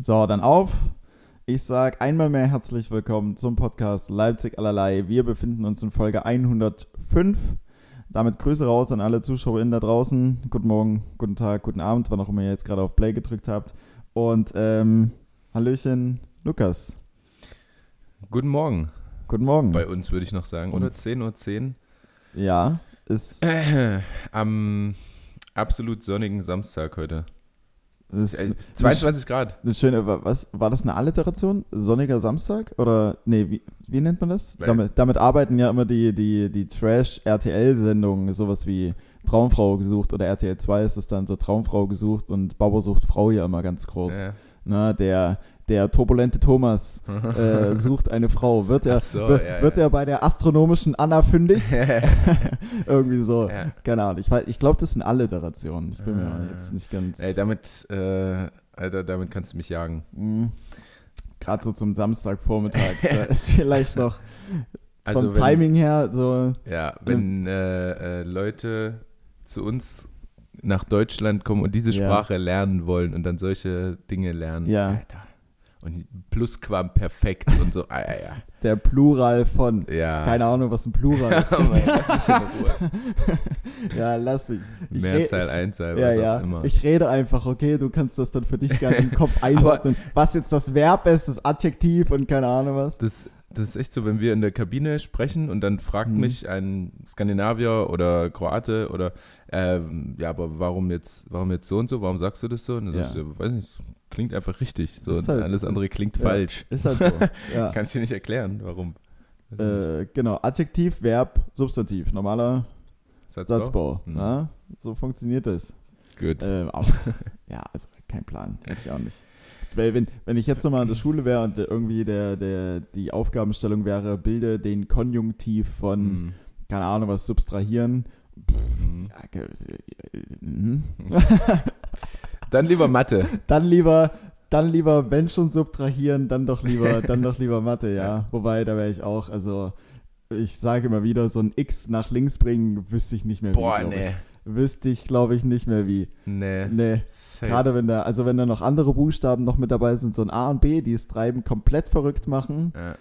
So, dann auf. Ich sage einmal mehr herzlich willkommen zum Podcast Leipzig allerlei. Wir befinden uns in Folge 105. Damit Grüße raus an alle ZuschauerInnen da draußen. Guten Morgen, guten Tag, guten Abend, wann auch immer ihr jetzt gerade auf Play gedrückt habt. Und ähm, Hallöchen, Lukas. Guten Morgen. Guten Morgen. Bei uns würde ich noch sagen. Oder 10.10 Uhr. 10. Ja, ist. Äh, am absolut sonnigen Samstag heute. Äh, 22 Grad. eine schöne, was, war das eine Alliteration? Sonniger Samstag? Oder, nee, wie, wie nennt man das? Weil- Damit, damit arbeiten ja immer die, die, die Trash-RTL-Sendungen, sowas wie Traumfrau gesucht oder RTL 2 ist es dann so Traumfrau gesucht und Bauer sucht Frau ja immer ganz groß. Ja. Na, der, der turbulente Thomas äh, sucht eine Frau. Wird er, so, wird, ja, wird ja. er bei der astronomischen Anna fündig? Irgendwie so. ja. Keine Ahnung. Ich, ich glaube, das sind Alliterationen. Ich bin mir Ah. jetzt nicht ganz. Ey, damit, äh, Alter, damit kannst du mich jagen. Gerade so zum Samstagvormittag. da ist vielleicht noch Also vom wenn, Timing her so. Ja, wenn äh, äh, Leute zu uns nach Deutschland kommen und diese. Sprache lernen wollen und dann solche Dinge lernen. Ja. Alter. Und Plusquamperfekt und so. Ah, ja, ja. Der Plural von. ja. Keine Ahnung, was ein Plural ist. Mein Gott, lass mich in Ruhe. ja, lass mich. Ich Mehrzahl, Einzahl, Ja, was auch ja. immer. Ich rede einfach, okay, du kannst das dann für dich gerne im Kopf einordnen, was jetzt das Verb ist, das Adjektiv und keine Ahnung was. Das, das ist echt so, wenn wir in der Kabine sprechen und dann fragt Mhm. mich ein Skandinavier oder Kroate oder ähm, ja, aber warum jetzt, warum jetzt so und so, warum sagst du das so? Und dann Ja. sagst du, weiß nicht, klingt einfach richtig. So, halt- alles andere ist- klingt ja. falsch. Ist halt so. ja. Kann ich dir nicht erklären, warum. Äh, genau, Adjektiv, Verb, Substantiv. Normaler Satzbau? Satzbau. Ja? So funktioniert das. Gut. Ähm, ja, also kein Plan, hätte ich auch nicht. Weil wenn, wenn ich jetzt nochmal in der Schule wäre und irgendwie der, der, die Aufgabenstellung wäre, bilde den Konjunktiv von, Mhm. keine Ahnung, was subtrahieren. Mhm. Ja, mhm. Dann lieber Mathe. Dann lieber, dann lieber, wenn schon subtrahieren, dann doch lieber, dann doch lieber Mathe, ja. Wobei, da wäre ich auch, also ich sage immer wieder, so ein X nach links bringen, wüsste ich nicht mehr wie. Boah, nee. Ich. Wüsste ich, glaube ich, nicht mehr wie. Nee. Nee. Safe. Gerade wenn da, also wenn da noch andere Buchstaben noch mit dabei sind, so ein A und B, die es treiben, komplett verrückt machen. Ja.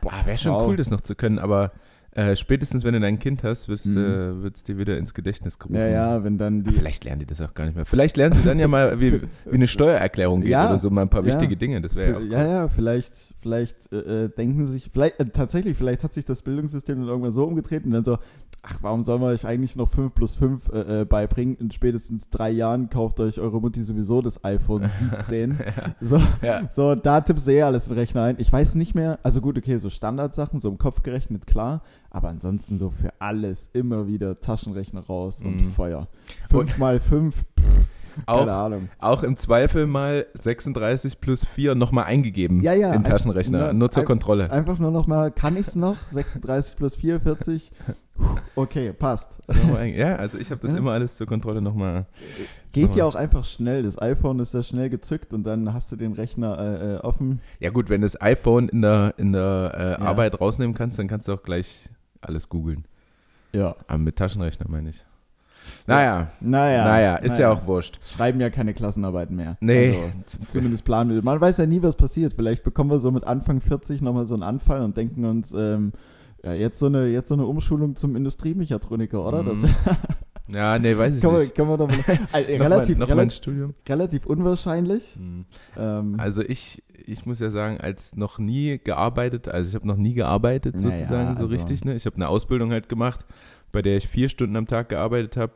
Boah, Ah, Wäre schon wow. cool, das noch zu können, aber äh, spätestens, wenn du dein Kind hast, wird es Mhm. dir wieder ins Gedächtnis gerufen. Ja, ja, wenn dann die. vielleicht lernen die das auch gar nicht mehr. Vielleicht lernen sie dann ja mal, wie, wie eine Steuererklärung geht Ja, oder so, mal ein paar ja. wichtige Dinge. Das wäre ja auch Ja, ja, vielleicht, vielleicht äh, äh, denken sich, vielleicht, äh, tatsächlich, vielleicht hat sich das Bildungssystem dann irgendwann so umgetreten und dann so, ach, warum soll man euch eigentlich noch 5 plus 5 äh, äh, beibringen? In spätestens drei Jahren kauft euch eure Mutti sowieso das iPhone 17. so, Ja. so, da tippst du eh alles in den Rechner ein. Ich weiß nicht mehr, also gut, okay, so Standardsachen, so im Kopf gerechnet, klar, aber ansonsten so für alles immer wieder Taschenrechner raus und Mhm. Feuer. 5 mal 5, keine Auch, Ahnung. auch im Zweifel mal 36 plus 4 nochmal eingegeben Ja, ja, in Taschenrechner, na, nur zur ein- Kontrolle. Einfach nur noch mal, kann ich es noch? 36 plus 4, 40. Okay, passt. Nochmal ja, also ich habe das Ja. immer alles zur Kontrolle nochmal. Geht ja auch einfach schnell. Das iPhone ist ja schnell gezückt und dann hast du den Rechner äh, äh, offen. Ja gut, wenn du das iPhone in der, in der äh. Arbeit rausnehmen kannst, dann kannst du auch gleich alles googeln. Ja. Aber mit Taschenrechner meine ich. Naja, Naja. naja, ist naja. ja auch wurscht. Schreiben ja keine Klassenarbeiten mehr. Nee. Also, zumindest planen wir. Man weiß ja nie, was passiert. Vielleicht bekommen wir so mit Anfang 40 nochmal so einen Anfall und denken uns, ähm, ja, jetzt so eine, jetzt so eine Umschulung zum Industriemechatroniker, oder? Das Mhm. Ja, nee, weiß ich kann, man, nicht. kann man doch mal, äh, Noch relativ, mein, noch mein Studium. relativ unwahrscheinlich. Hm. Ähm, Also ich, ich muss ja sagen, als noch nie gearbeitet, also ich habe noch nie gearbeitet Naja, sozusagen so also- richtig. Ne? Ich habe eine Ausbildung halt gemacht, bei der ich vier Stunden am Tag gearbeitet habe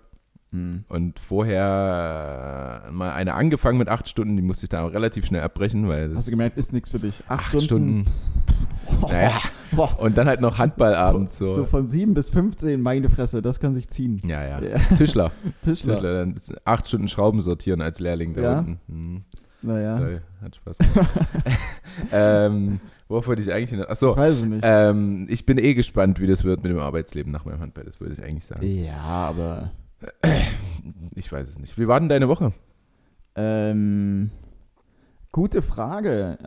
hm. und vorher äh, mal eine angefangen mit acht Stunden, die musste ich dann auch relativ schnell abbrechen, weil das Hast du gemerkt, ist nichts für dich. Acht, acht Stunden. Naja, Boah. und dann halt noch Handballabend so. So von 7 bis 15, meine Fresse, das kann sich ziehen. Ja, ja. Ja. Tischler. Tischler. Tischler. Dann acht Stunden Schrauben sortieren als Lehrling da Ja? unten. Hm. Naja, Toll, hat Spaß gemacht. ähm, worauf wollte ich eigentlich hin? Achso, weiß ich nicht. ähm, ich bin eh gespannt, wie das wird mit dem Arbeitsleben nach meinem Handball. Das würde ich eigentlich sagen. ja, aber Ich weiß es nicht. Wie war denn deine Woche? ähm, gute Frage.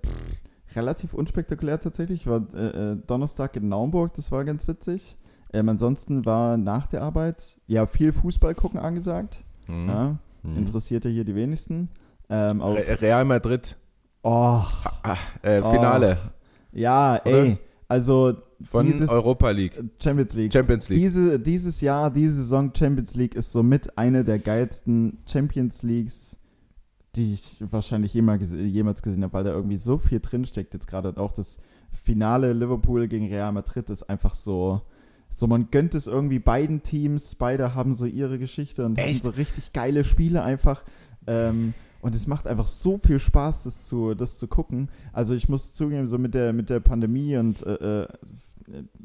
Äh, pff, relativ unspektakulär tatsächlich. Ich war äh, äh, Donnerstag in Naumburg, das war ganz witzig. Ähm, ansonsten war nach der Arbeit ja viel Fußball gucken angesagt. Hm. Ja, Hm. interessiert ja hier die wenigsten. Ähm, Re Real Madrid, oh, ah, äh, Finale ja, ey, also von dieses Europa League, Champions League. Champions League. Diese, dieses Jahr, diese Saison Champions League ist somit eine der geilsten Champions Leagues, die ich wahrscheinlich jemals, jemals gesehen habe, weil da irgendwie so viel drinsteckt jetzt gerade. Und auch das Finale Liverpool gegen Real Madrid ist einfach so, so man gönnt es irgendwie beiden Teams, beide haben so ihre Geschichte und Echt? haben so richtig geile Spiele einfach. Ähm, und es macht einfach so viel Spaß, das zu, das zu gucken. Also ich muss zugeben, so mit der, mit der Pandemie und äh, äh,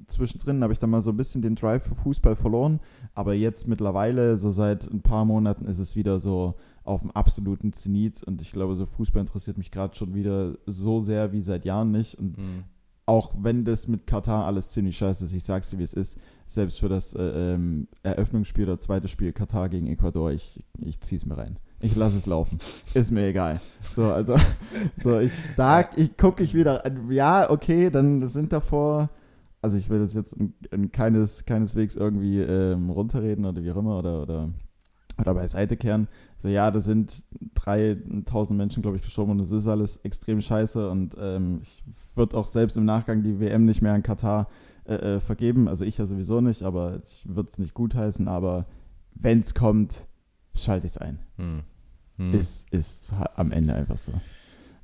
zwischendrin habe ich dann mal so ein bisschen den Drive für Fußball verloren. Aber jetzt mittlerweile, so seit ein paar Monaten, ist es wieder so auf dem absoluten Zenit. Und ich glaube, so Fußball interessiert mich gerade schon wieder so sehr wie seit Jahren nicht. Und Mhm. auch wenn das mit Katar alles ziemlich scheiße ist, ich sag's dir, wie es ist, selbst für das äh, ähm, Eröffnungsspiel oder zweite Spiel Katar gegen Ecuador, ich, ich zieh's mir rein. Ich lasse es laufen. Ist mir egal. So, also, so, ich, da ich, gucke ich wieder, ja, okay, dann sind davor, also ich will das jetzt in, in keines, keineswegs irgendwie ähm, runterreden oder wie auch immer oder, oder, oder beiseite kehren. So, ja, da sind 3000 Menschen, glaube ich, gestorben und es ist alles extrem scheiße und ähm, ich würde auch selbst im Nachgang die WM nicht mehr an Katar äh, äh, vergeben. Also ich ja sowieso nicht, aber ich würde es nicht gutheißen, aber wenn es kommt, schalte ich es ein. Mhm. Mhm. Ist, ist am Ende einfach so.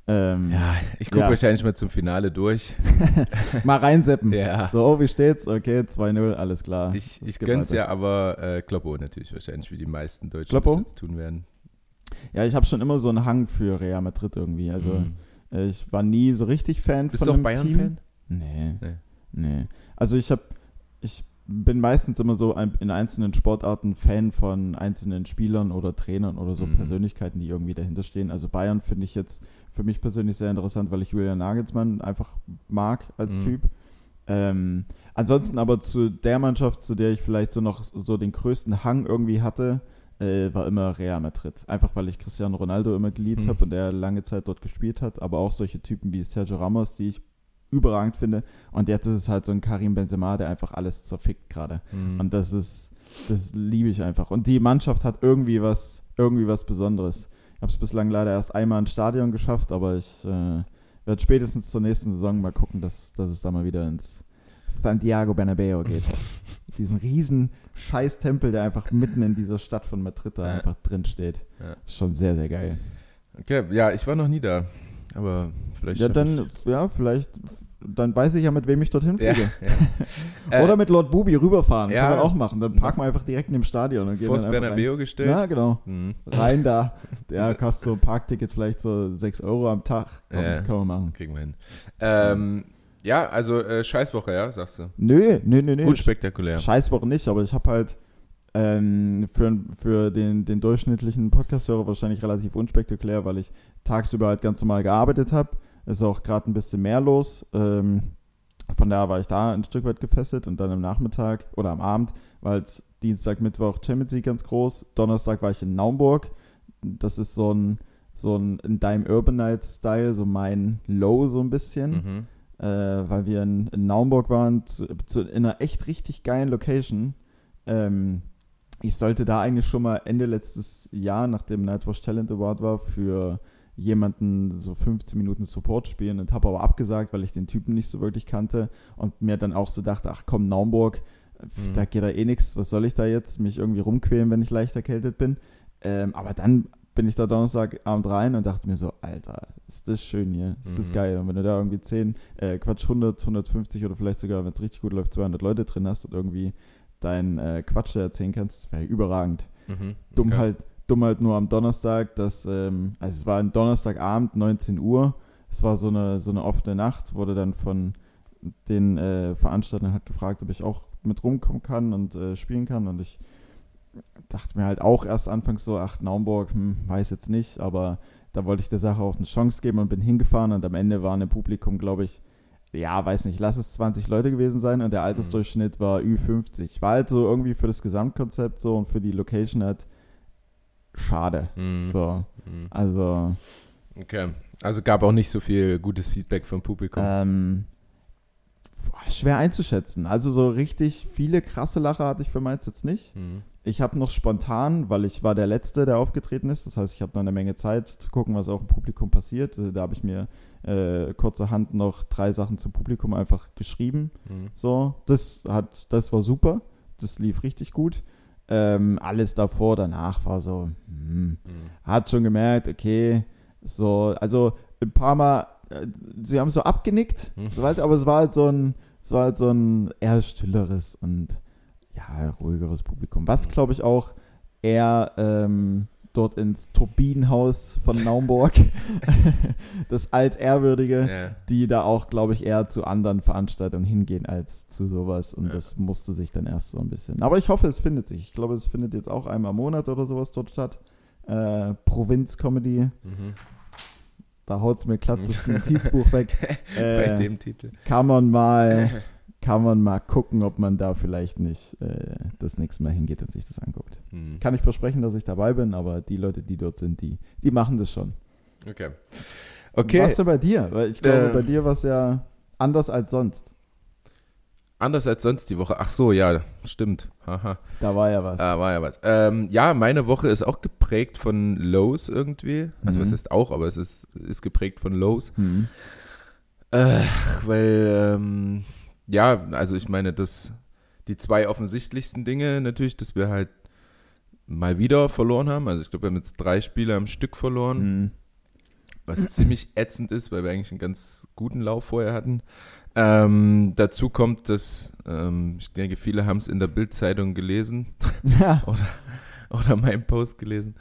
Ähm, ja, ich gucke Ja. wahrscheinlich mal zum Finale durch. Mal reinseppen. Ja. So, oh, wie steht's? Okay, 2-0, alles klar. Ich, Es ich gönn's weiter. ja, aber äh, Kloppo natürlich wahrscheinlich, wie die meisten Deutschen Kloppo? das jetzt tun werden. Ja, ich habe schon immer so einen Hang für Real Madrid irgendwie. Also Mhm. äh, ich war nie so richtig Fan Bist von du auch dem Bayern-Fan? Team. Nee, Nee. nee. Also ich habe, ich bin meistens immer so in einzelnen Sportarten Fan von einzelnen Spielern oder Trainern oder so Mhm. Persönlichkeiten, die irgendwie dahinter stehen. Also Bayern finde ich jetzt für mich persönlich sehr interessant, weil ich Julian Nagelsmann einfach mag als Mhm. Typ. Ähm, ansonsten aber zu der Mannschaft, zu der ich vielleicht so noch so den größten Hang irgendwie hatte, äh, war immer Real Madrid. Einfach weil ich Cristiano Ronaldo immer geliebt Mhm. habe und er lange Zeit dort gespielt hat, aber auch solche Typen wie Sergio Ramos, die ich überragend finde. Und jetzt ist es halt so ein Karim Benzema, der einfach alles zerfickt gerade. Mhm. Und das ist, das liebe ich einfach. Und die Mannschaft hat irgendwie was, irgendwie was Besonderes. Ich habe es bislang leider erst einmal ins Stadion geschafft, aber ich äh, werde spätestens zur nächsten Saison mal gucken, dass, dass es da mal wieder ins Santiago Bernabeo geht. Diesen riesen Scheiß-Tempel, der einfach mitten in dieser Stadt von Madrid da Ja. einfach drin steht. Ja. Schon sehr, sehr geil. Okay, ja, ich war noch nie da. Aber vielleicht. Ja, dann, ja, vielleicht, dann weiß ich ja, mit wem ich dorthin Ja, fliege. ja. Oder mit Lord Bubi rüberfahren. Ja. Kann man auch machen. Dann parken wir einfach direkt neben dem Stadion und gehen einfach rein. Bernabeo gestellt. Ja, genau. Mhm. Rein da. Ja, kostet so ein Parkticket vielleicht so 6 Euro am Tag. Komm, Ja. Kann man machen. Kriegen wir hin. Ähm, ja, also äh, Scheißwoche, ja, sagst du. Nö, nö, nö, nö. Unspektakulär. Scheißwoche nicht, aber ich habe halt ähm, für, für den, den durchschnittlichen Podcast-Hörer wahrscheinlich relativ unspektakulär, weil ich tagsüber halt ganz normal gearbeitet habe. Ist auch gerade ein bisschen mehr los. Ähm, von daher war ich da ein Stück weit gefesselt und dann am Nachmittag oder am Abend war halt Dienstag, Mittwoch Champions League ganz groß. Donnerstag war ich in Naumburg. Das ist so ein, so ein in Dime Urbanite-Style, so mein Low so ein bisschen Mhm. äh, weil wir in, in Naumburg waren, zu, zu, in einer echt richtig geilen Location. Ähm, ich sollte da eigentlich schon mal Ende letztes Jahr, nachdem Nightwatch Talent Award war, für jemanden so 15 Minuten Support spielen und habe aber abgesagt, weil ich den Typen nicht so wirklich kannte und mir dann auch so dachte, ach komm, Naumburg, Mhm. da geht da eh nichts, was soll ich da jetzt, mich irgendwie rumquälen, wenn ich leicht erkältet bin. Ähm, aber dann bin ich da Donnerstagabend rein und dachte mir so, Alter, ist das schön hier, ist das Mhm. geil. Und wenn du da irgendwie 10, äh, Quatsch, 100, 150 oder vielleicht sogar, wenn es richtig gut läuft, 200 Leute drin hast und irgendwie deinen äh, Quatsch da erzählen kannst, das wäre überragend. Mhm. Dumm Okay. halt, dumm halt nur am Donnerstag, dass, ähm, also es war ein Donnerstagabend, 19 Uhr, es war so eine, so eine offene Nacht, wurde dann von den äh, Veranstaltern hat gefragt, ob ich auch mit rumkommen kann und äh, spielen kann. Und ich dachte mir halt auch erst anfangs so, ach, Naumburg, hm, weiß jetzt nicht, aber da wollte ich der Sache auch eine Chance geben und bin hingefahren. Und am Ende waren im Publikum, glaube ich, ja, weiß nicht, lass es 20 Leute gewesen sein. Und der Altersdurchschnitt war Ü50. War halt so irgendwie für das Gesamtkonzept so und für die Location halt schade. Mhm. So, Mhm. also Okay. Also gab auch nicht so viel gutes Feedback vom Publikum. ähm, boah, schwer einzuschätzen. Also so richtig viele krasse Lacher hatte ich für meins jetzt nicht. Mhm. ich habe noch spontan, weil ich war der Letzte, der aufgetreten ist. Das heißt, ich habe noch eine Menge Zeit zu gucken, was auch im Publikum passiert. Äh, Da habe ich mir äh, kurzerhand noch drei Sachen zum Publikum einfach geschrieben. Mhm. So, das hat, das war super. Das lief richtig gut. Ähm, alles davor, danach war so, hm, Mhm. hat schon gemerkt, okay, so, also ein paar Mal, äh, sie haben so abgenickt, Mhm. so halt, aber es war halt so ein, es war halt so ein eher stilleres und ja, ruhigeres Publikum. Was Mhm. glaube ich auch eher ähm, dort ins Turbinenhaus von Naumburg, das altehrwürdige, Ja. die da auch, glaube ich, eher zu anderen Veranstaltungen hingehen als zu sowas. Und Ja. das musste sich dann erst so ein bisschen. Aber ich hoffe, es findet sich. Ich glaube, es findet jetzt auch einmal im Monat oder sowas dort statt. Äh, Provinz-Comedy. Mhm. Da haut es mir glatt das Notizbuch weg. Bei Äh, dem Titel. kann man mal, kann man mal gucken, ob man da vielleicht nicht äh, das nächste Mal hingeht und sich das anguckt. Mhm. Kann ich versprechen, dass ich dabei bin, aber die Leute, die dort sind, die, die machen das schon. Okay. Okay. Was denn bei dir? Weil ich glaube, Äh. bei dir war es ja anders als sonst. Anders als sonst die Woche. Ach so, ja, stimmt. Haha. Da war ja was. Ah, war ja was. Ähm, ja, meine Woche ist auch geprägt von Lows irgendwie. Also, Mhm. was heißt auch, aber es ist, ist geprägt von Lows. Hm. Äh, weil, ähm, ja, also ich meine, das, die zwei offensichtlichsten Dinge natürlich, dass wir halt mal wieder verloren haben. Also ich glaube, wir haben jetzt drei Spiele am Stück verloren, Hm. was ziemlich ätzend ist, weil wir eigentlich einen ganz guten Lauf vorher hatten. Ähm, dazu kommt, dass ähm, ich denke, viele haben es in der Bildzeitung gelesen Ja. oder meinen Post gelesen.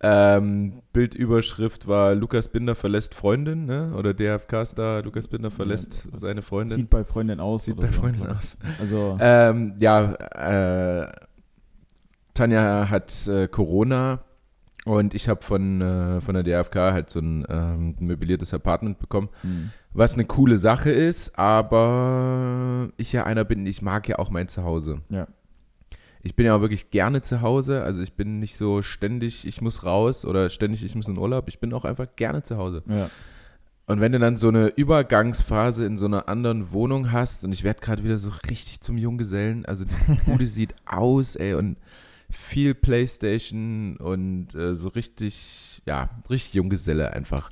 Ähm, Bildüberschrift war Lukas Binder verlässt Freundin, ne? Oder DFK-Star Lukas Binder verlässt Ja, seine Freundin. Zieht bei Freundin aus. Sieht oder bei so, Freundin aus. Also, Ähm, ja, äh, Tanja hat äh, Corona und ich habe von, äh, von der DFK halt so ein ähm, möbliertes Apartment bekommen, hm. was eine coole Sache ist, aber ich ja einer bin, ich mag ja auch mein Zuhause. Ja. Ich bin ja auch wirklich gerne zu Hause, also ich bin nicht so ständig, ich muss raus oder ständig, ich muss in Urlaub, ich bin auch einfach gerne zu Hause. ja. Und wenn du dann so eine Übergangsphase in so einer anderen Wohnung hast und ich werde gerade wieder so richtig zum Junggesellen, also die Bude sieht aus, ey, und viel Playstation und äh, so richtig, ja, richtig Junggeselle einfach.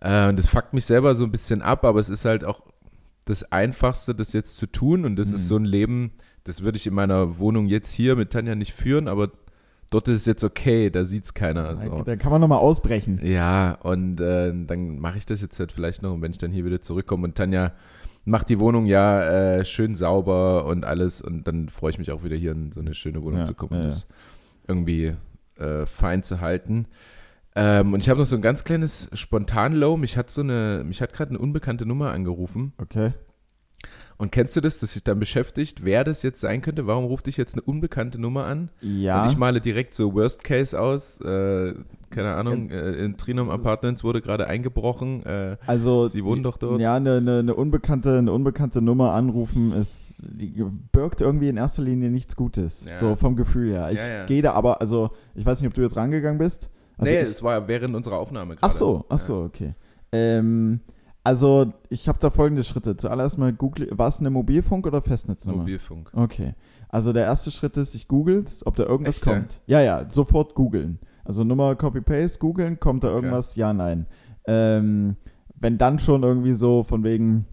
Äh, und das fuckt mich selber so ein bisschen ab, aber es ist halt auch das Einfachste, das jetzt zu tun und das Mhm. ist so ein Leben, das würde ich in meiner Wohnung jetzt hier mit Tanja nicht führen, aber dort ist es jetzt okay, da sieht's keiner. So. Da, kann man nochmal ausbrechen. Ja, und äh, dann mache ich das jetzt halt vielleicht noch. Und wenn ich dann hier wieder zurückkomme und Tanja macht die Wohnung ja äh, schön sauber und alles, und dann freue ich mich auch wieder hier in so eine schöne Wohnung Ja, zu kommen ja, und das irgendwie äh, fein zu halten. Ähm, und ich habe noch so ein ganz kleines Spontan-Low. Mich hat so eine, mich hat gerade eine unbekannte Nummer angerufen. Okay. Und kennst du das, dass sich dann beschäftigt, wer das jetzt sein könnte? Warum ruft dich jetzt eine unbekannte Nummer an? Ja. Und ich male direkt so Worst Case aus. Äh, keine Ahnung, äh, in Trinum Apartments wurde gerade eingebrochen. Äh, Also, Sie wohnen doch dort. Ja, eine, eine, eine, unbekannte, eine unbekannte Nummer anrufen, ist, die birgt irgendwie in erster Linie nichts Gutes. Ja. So vom Gefühl her. Ich Ja, ja. gehe da aber, also, ich weiß nicht, ob du jetzt rangegangen bist. Also nee, ich, es war während unserer Aufnahme gerade. ach so, ach so, okay. Ähm, also, ich habe da folgende Schritte. Zuallererst mal google, war es eine Mobilfunk- oder. Festnetznummer? Mobilfunk. Okay. Also der erste Schritt ist, ich googel's, ob da irgendwas Echt, kommt. Ja, ja, sofort googeln. Also Nummer Copy-Paste, googeln, kommt da Okay. irgendwas? Ja, nein. Ähm, wenn dann schon irgendwie so von wegen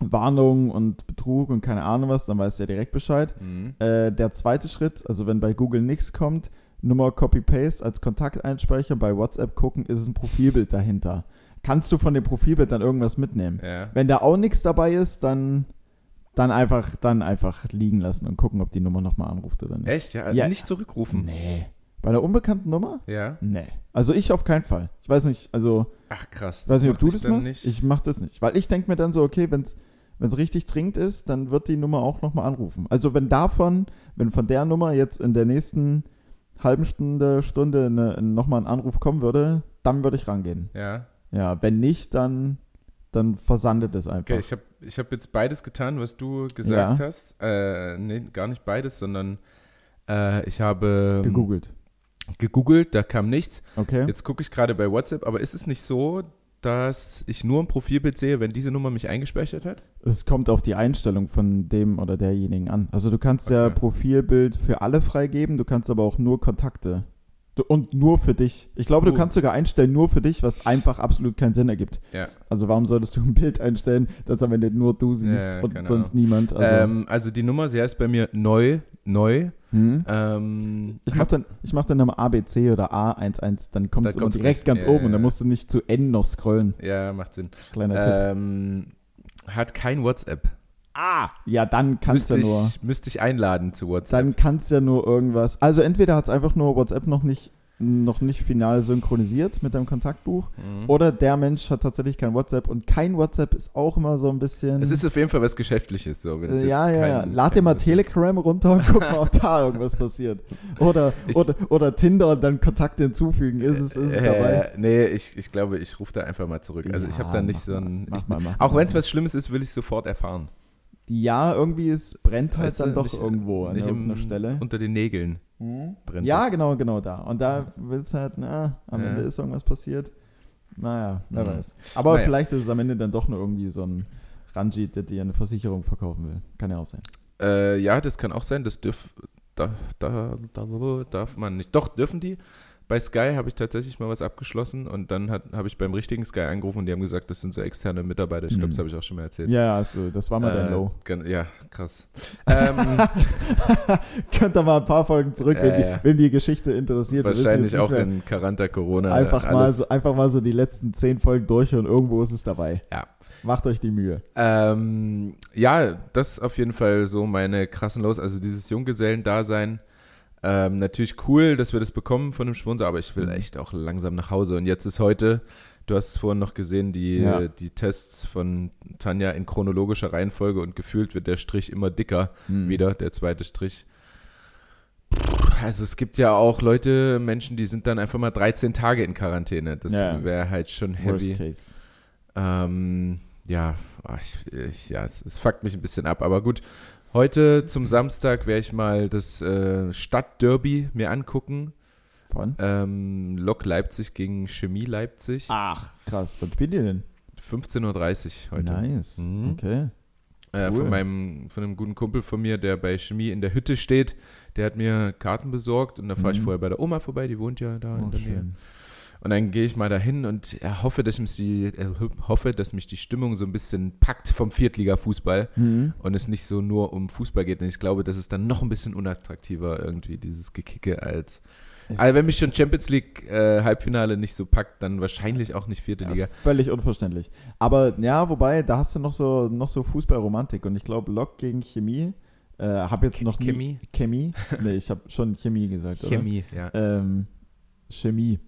Warnung und Betrug und keine Ahnung was, dann weiß der direkt Bescheid. Mhm. Äh, der zweite Schritt, also wenn bei Google nichts kommt, Nummer Copy-Paste als Kontakt einspeichern, bei WhatsApp gucken, ist es ein Profilbild dahinter. Kannst du von dem Profilbild dann irgendwas mitnehmen? Ja. Wenn da auch nichts dabei ist, dann, dann, einfach, dann einfach liegen lassen und gucken, ob die Nummer nochmal anruft oder nicht. Echt? Ja, Ja. nicht zurückrufen. Nee. Bei einer unbekannten Nummer? Ja. Nee. Also ich auf keinen Fall. Ich weiß nicht, also, Ach krass. ich weiß nicht, ob du das machst. Nicht. Ich mach das nicht. Weil ich denke mir dann so, okay, wenn es richtig dringend ist, dann wird die Nummer auch nochmal anrufen. Also wenn davon, wenn von der Nummer jetzt in der nächsten halben Stunde, Stunde nochmal ein Anruf kommen würde, dann würde ich rangehen. ja. Ja, wenn nicht, dann, dann versandet es einfach. Okay, ich habe ich hab jetzt beides getan, was du gesagt Ja. hast. Äh, nee, gar nicht beides, sondern äh, ich habe Gegoogelt. gegoogelt, da kam nichts. Okay. Jetzt gucke ich gerade bei WhatsApp, aber ist es nicht so, dass ich nur ein Profilbild sehe, wenn diese Nummer mich eingespeichert hat? Es kommt auf die Einstellung von dem oder derjenigen an. Also du kannst ja Okay. Profilbild für alle freigeben, du kannst aber auch nur Kontakte. Und nur für dich. Ich glaube, du Uh. kannst sogar einstellen, nur für dich, was einfach absolut keinen Sinn ergibt. Ja. Also warum solltest du ein Bild einstellen, das am Ende nur du siehst Ja, und keine sonst niemand? Also, ähm, also die Nummer, sie heißt bei mir neu, neu. hm? Ähm, Ich mach dann, ich mach dann immer ABC oder A11, dann kommt Da es kommt's direkt ganz Ja, oben und dann musst du nicht zu N noch scrollen. ja, macht Sinn. Kleiner Tipp. Ähm, hat kein WhatsApp. Ah! Ja, dann kannst du ja nur. ich, müsste ich einladen zu WhatsApp. Dann kannst ja nur irgendwas. Also entweder hat es einfach nur WhatsApp noch nicht, noch nicht final synchronisiert mit deinem Kontaktbuch. Mhm. Oder der Mensch hat tatsächlich kein WhatsApp und kein WhatsApp ist auch immer so ein bisschen. es ist auf jeden Fall was Geschäftliches. So, wenn es ja, jetzt ja, ja. kein- Lad dir mal Telegram runter und guck mal, ob da irgendwas passiert. Oder, Ich- oder, oder Tinder und dann Kontakte hinzufügen. Ist es, ist es dabei? Äh, nee, ich, ich glaube, ich rufe da einfach mal zurück. Also ich Ja, habe da nicht so ein. mal, ich, mal, auch wenn es was Schlimmes ist, will ich sofort erfahren. Ja, irgendwie es brennt halt Weißt du, dann doch nicht- irgendwo an nicht irgendeiner im- Stelle. Unter den Nägeln Mhm. brennt Ja, es. genau, genau da. Und da willst halt, na, am Ja. Ende ist irgendwas passiert. Naja, wer Mhm. weiß. Aber Naja. vielleicht ist es am Ende dann doch nur irgendwie so ein Ranjit, der dir eine Versicherung verkaufen will. Kann ja auch sein. Äh, ja, das kann auch sein. Das dürf, da, da, da, darf man nicht. Doch, dürfen die. Bei Sky habe ich tatsächlich mal was abgeschlossen und dann habe ich beim richtigen Sky angerufen und die haben gesagt, das sind so externe Mitarbeiter. Ich glaube, Mhm. das habe ich auch schon mal erzählt. Ja, also, das war mal dein Äh, Low. gen- Ja, krass. ähm, Könnt ihr mal ein paar Folgen zurück, wenn, Äh, die, wenn die Geschichte interessiert. Wahrscheinlich auch mehr. in Quaranta Corona. Einfach mal, so, einfach mal so die letzten zehn Folgen durch und irgendwo ist es dabei. Ja. Macht euch die Mühe. Ähm, ja, das ist auf jeden Fall so meine krassen Los. Also dieses Junggesellendasein. Ähm, natürlich cool, dass wir das bekommen von dem Sponsor, aber ich will Mhm. echt auch langsam nach Hause. Und jetzt ist heute, du hast es vorhin noch gesehen, die, Ja. die Tests von Tanja in chronologischer Reihenfolge und gefühlt wird der Strich immer dicker Hm. wieder, der zweite Strich. Also es gibt ja auch Leute, Menschen, die sind dann einfach mal 13 Tage in Quarantäne. Das Ja. wäre halt schon Worst heavy. case. Ähm, ja, ah, ich, ich, ja es, es fuckt mich ein bisschen ab. Aber gut, heute zum Samstag werde ich mal das äh, Stadtderby mir angucken. Von? Ähm, Lok Leipzig gegen Chemie Leipzig. Ach, krass. Was spielt ihr denn? 15.30 Uhr heute. Nice. Mhm. Okay. Äh, Cool. von meinem, von einem guten Kumpel von mir, der bei Chemie in der Hütte steht, der hat mir Karten besorgt und da fahre ich Mhm. vorher bei der Oma vorbei, die wohnt ja da in Oh, der Nähe. schön. Und dann gehe ich mal dahin und er hoffe, dass mich die, er hoffe, dass mich die Stimmung so ein bisschen packt vom Viertliga-Fußball Mhm. und es nicht so nur um Fußball geht. Und ich glaube, das ist dann noch ein bisschen unattraktiver irgendwie, dieses Gekicke als. Also wenn mich schon Champions League äh, Halbfinale nicht so packt, dann wahrscheinlich auch nicht vierte Ja, Liga. völlig unverständlich. Aber ja, wobei, da hast du noch so, noch so Fußballromantik. Und ich glaube, Lok gegen Chemie. Äh, habe jetzt noch. Chemie? Chemie? Nee, ich habe schon Chemie gesagt, oder? Chemie, ja. Ähm, Chemie.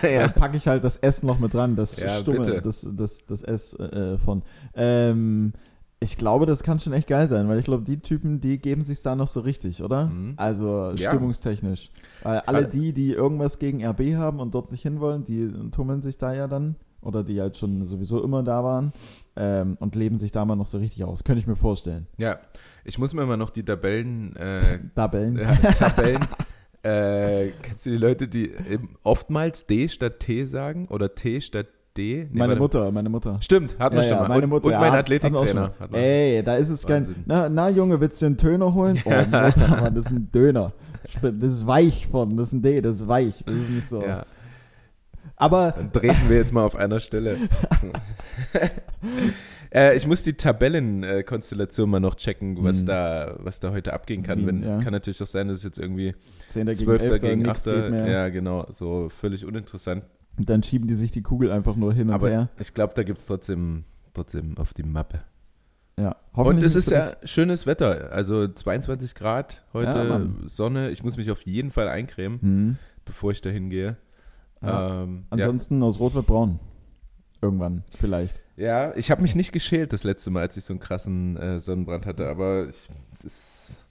Da ja. packe ich halt das S noch mit dran, das Ja, Stumme, bitte. das, das, das S äh, von. Ähm, ich glaube, das kann schon echt geil sein, weil ich glaube, die Typen, die geben sich da noch so richtig, oder? Mhm. Also Ja. stimmungstechnisch. Weil alle die, die irgendwas gegen RB haben und dort nicht hinwollen, die tummeln sich da ja dann. Oder die halt schon sowieso immer da waren ähm, und leben sich da mal noch so richtig aus. Könnte ich mir vorstellen. ja, ich muss mir mal noch die Tabellen, äh, Tabellen. ja, Tabellen, äh, kennst du die Leute, die oftmals D statt T sagen oder T statt D? Nee, meine. Mutter, meine Mutter. Stimmt, hatten wir Ja, schon ja, mal. meine und, Mutter. und ja, mein hat- auch Athletiktrainer. hat man. Ey, da ist es kein. Na, na, Junge, willst du einen Töner holen? Oh, Mutter, Mann, das ist ein Döner. Das ist weich von, das ist ein D, das ist weich. Das ist nicht so. Ja, Aber dann treten wir jetzt mal auf einer Stelle. äh, ich muss die Tabellenkonstellation mal noch checken, was, Hm. da, was da heute abgehen kann. Wien, Wenn, ja. Kann natürlich auch sein, dass es jetzt irgendwie 10. gegen 12. 11. gegen nix 8. geht mehr. Ja, genau, so völlig uninteressant. Und dann schieben die sich die Kugel einfach nur hin und Aber her. ich glaube, da gibt es trotzdem, trotzdem auf die Mappe. Ja. Und es ist ja schönes Wetter. Also 22 Grad heute, Ja. Sonne. Ich muss mich auf jeden Fall eincremen. Hm. bevor ich da hingehe. Ja. Ähm, ja. Ansonsten aus Rot wird braun. Irgendwann, vielleicht. Ja, ich habe mich nicht geschält das letzte Mal, als ich so einen krassen äh, Sonnenbrand hatte, aber ich, es ist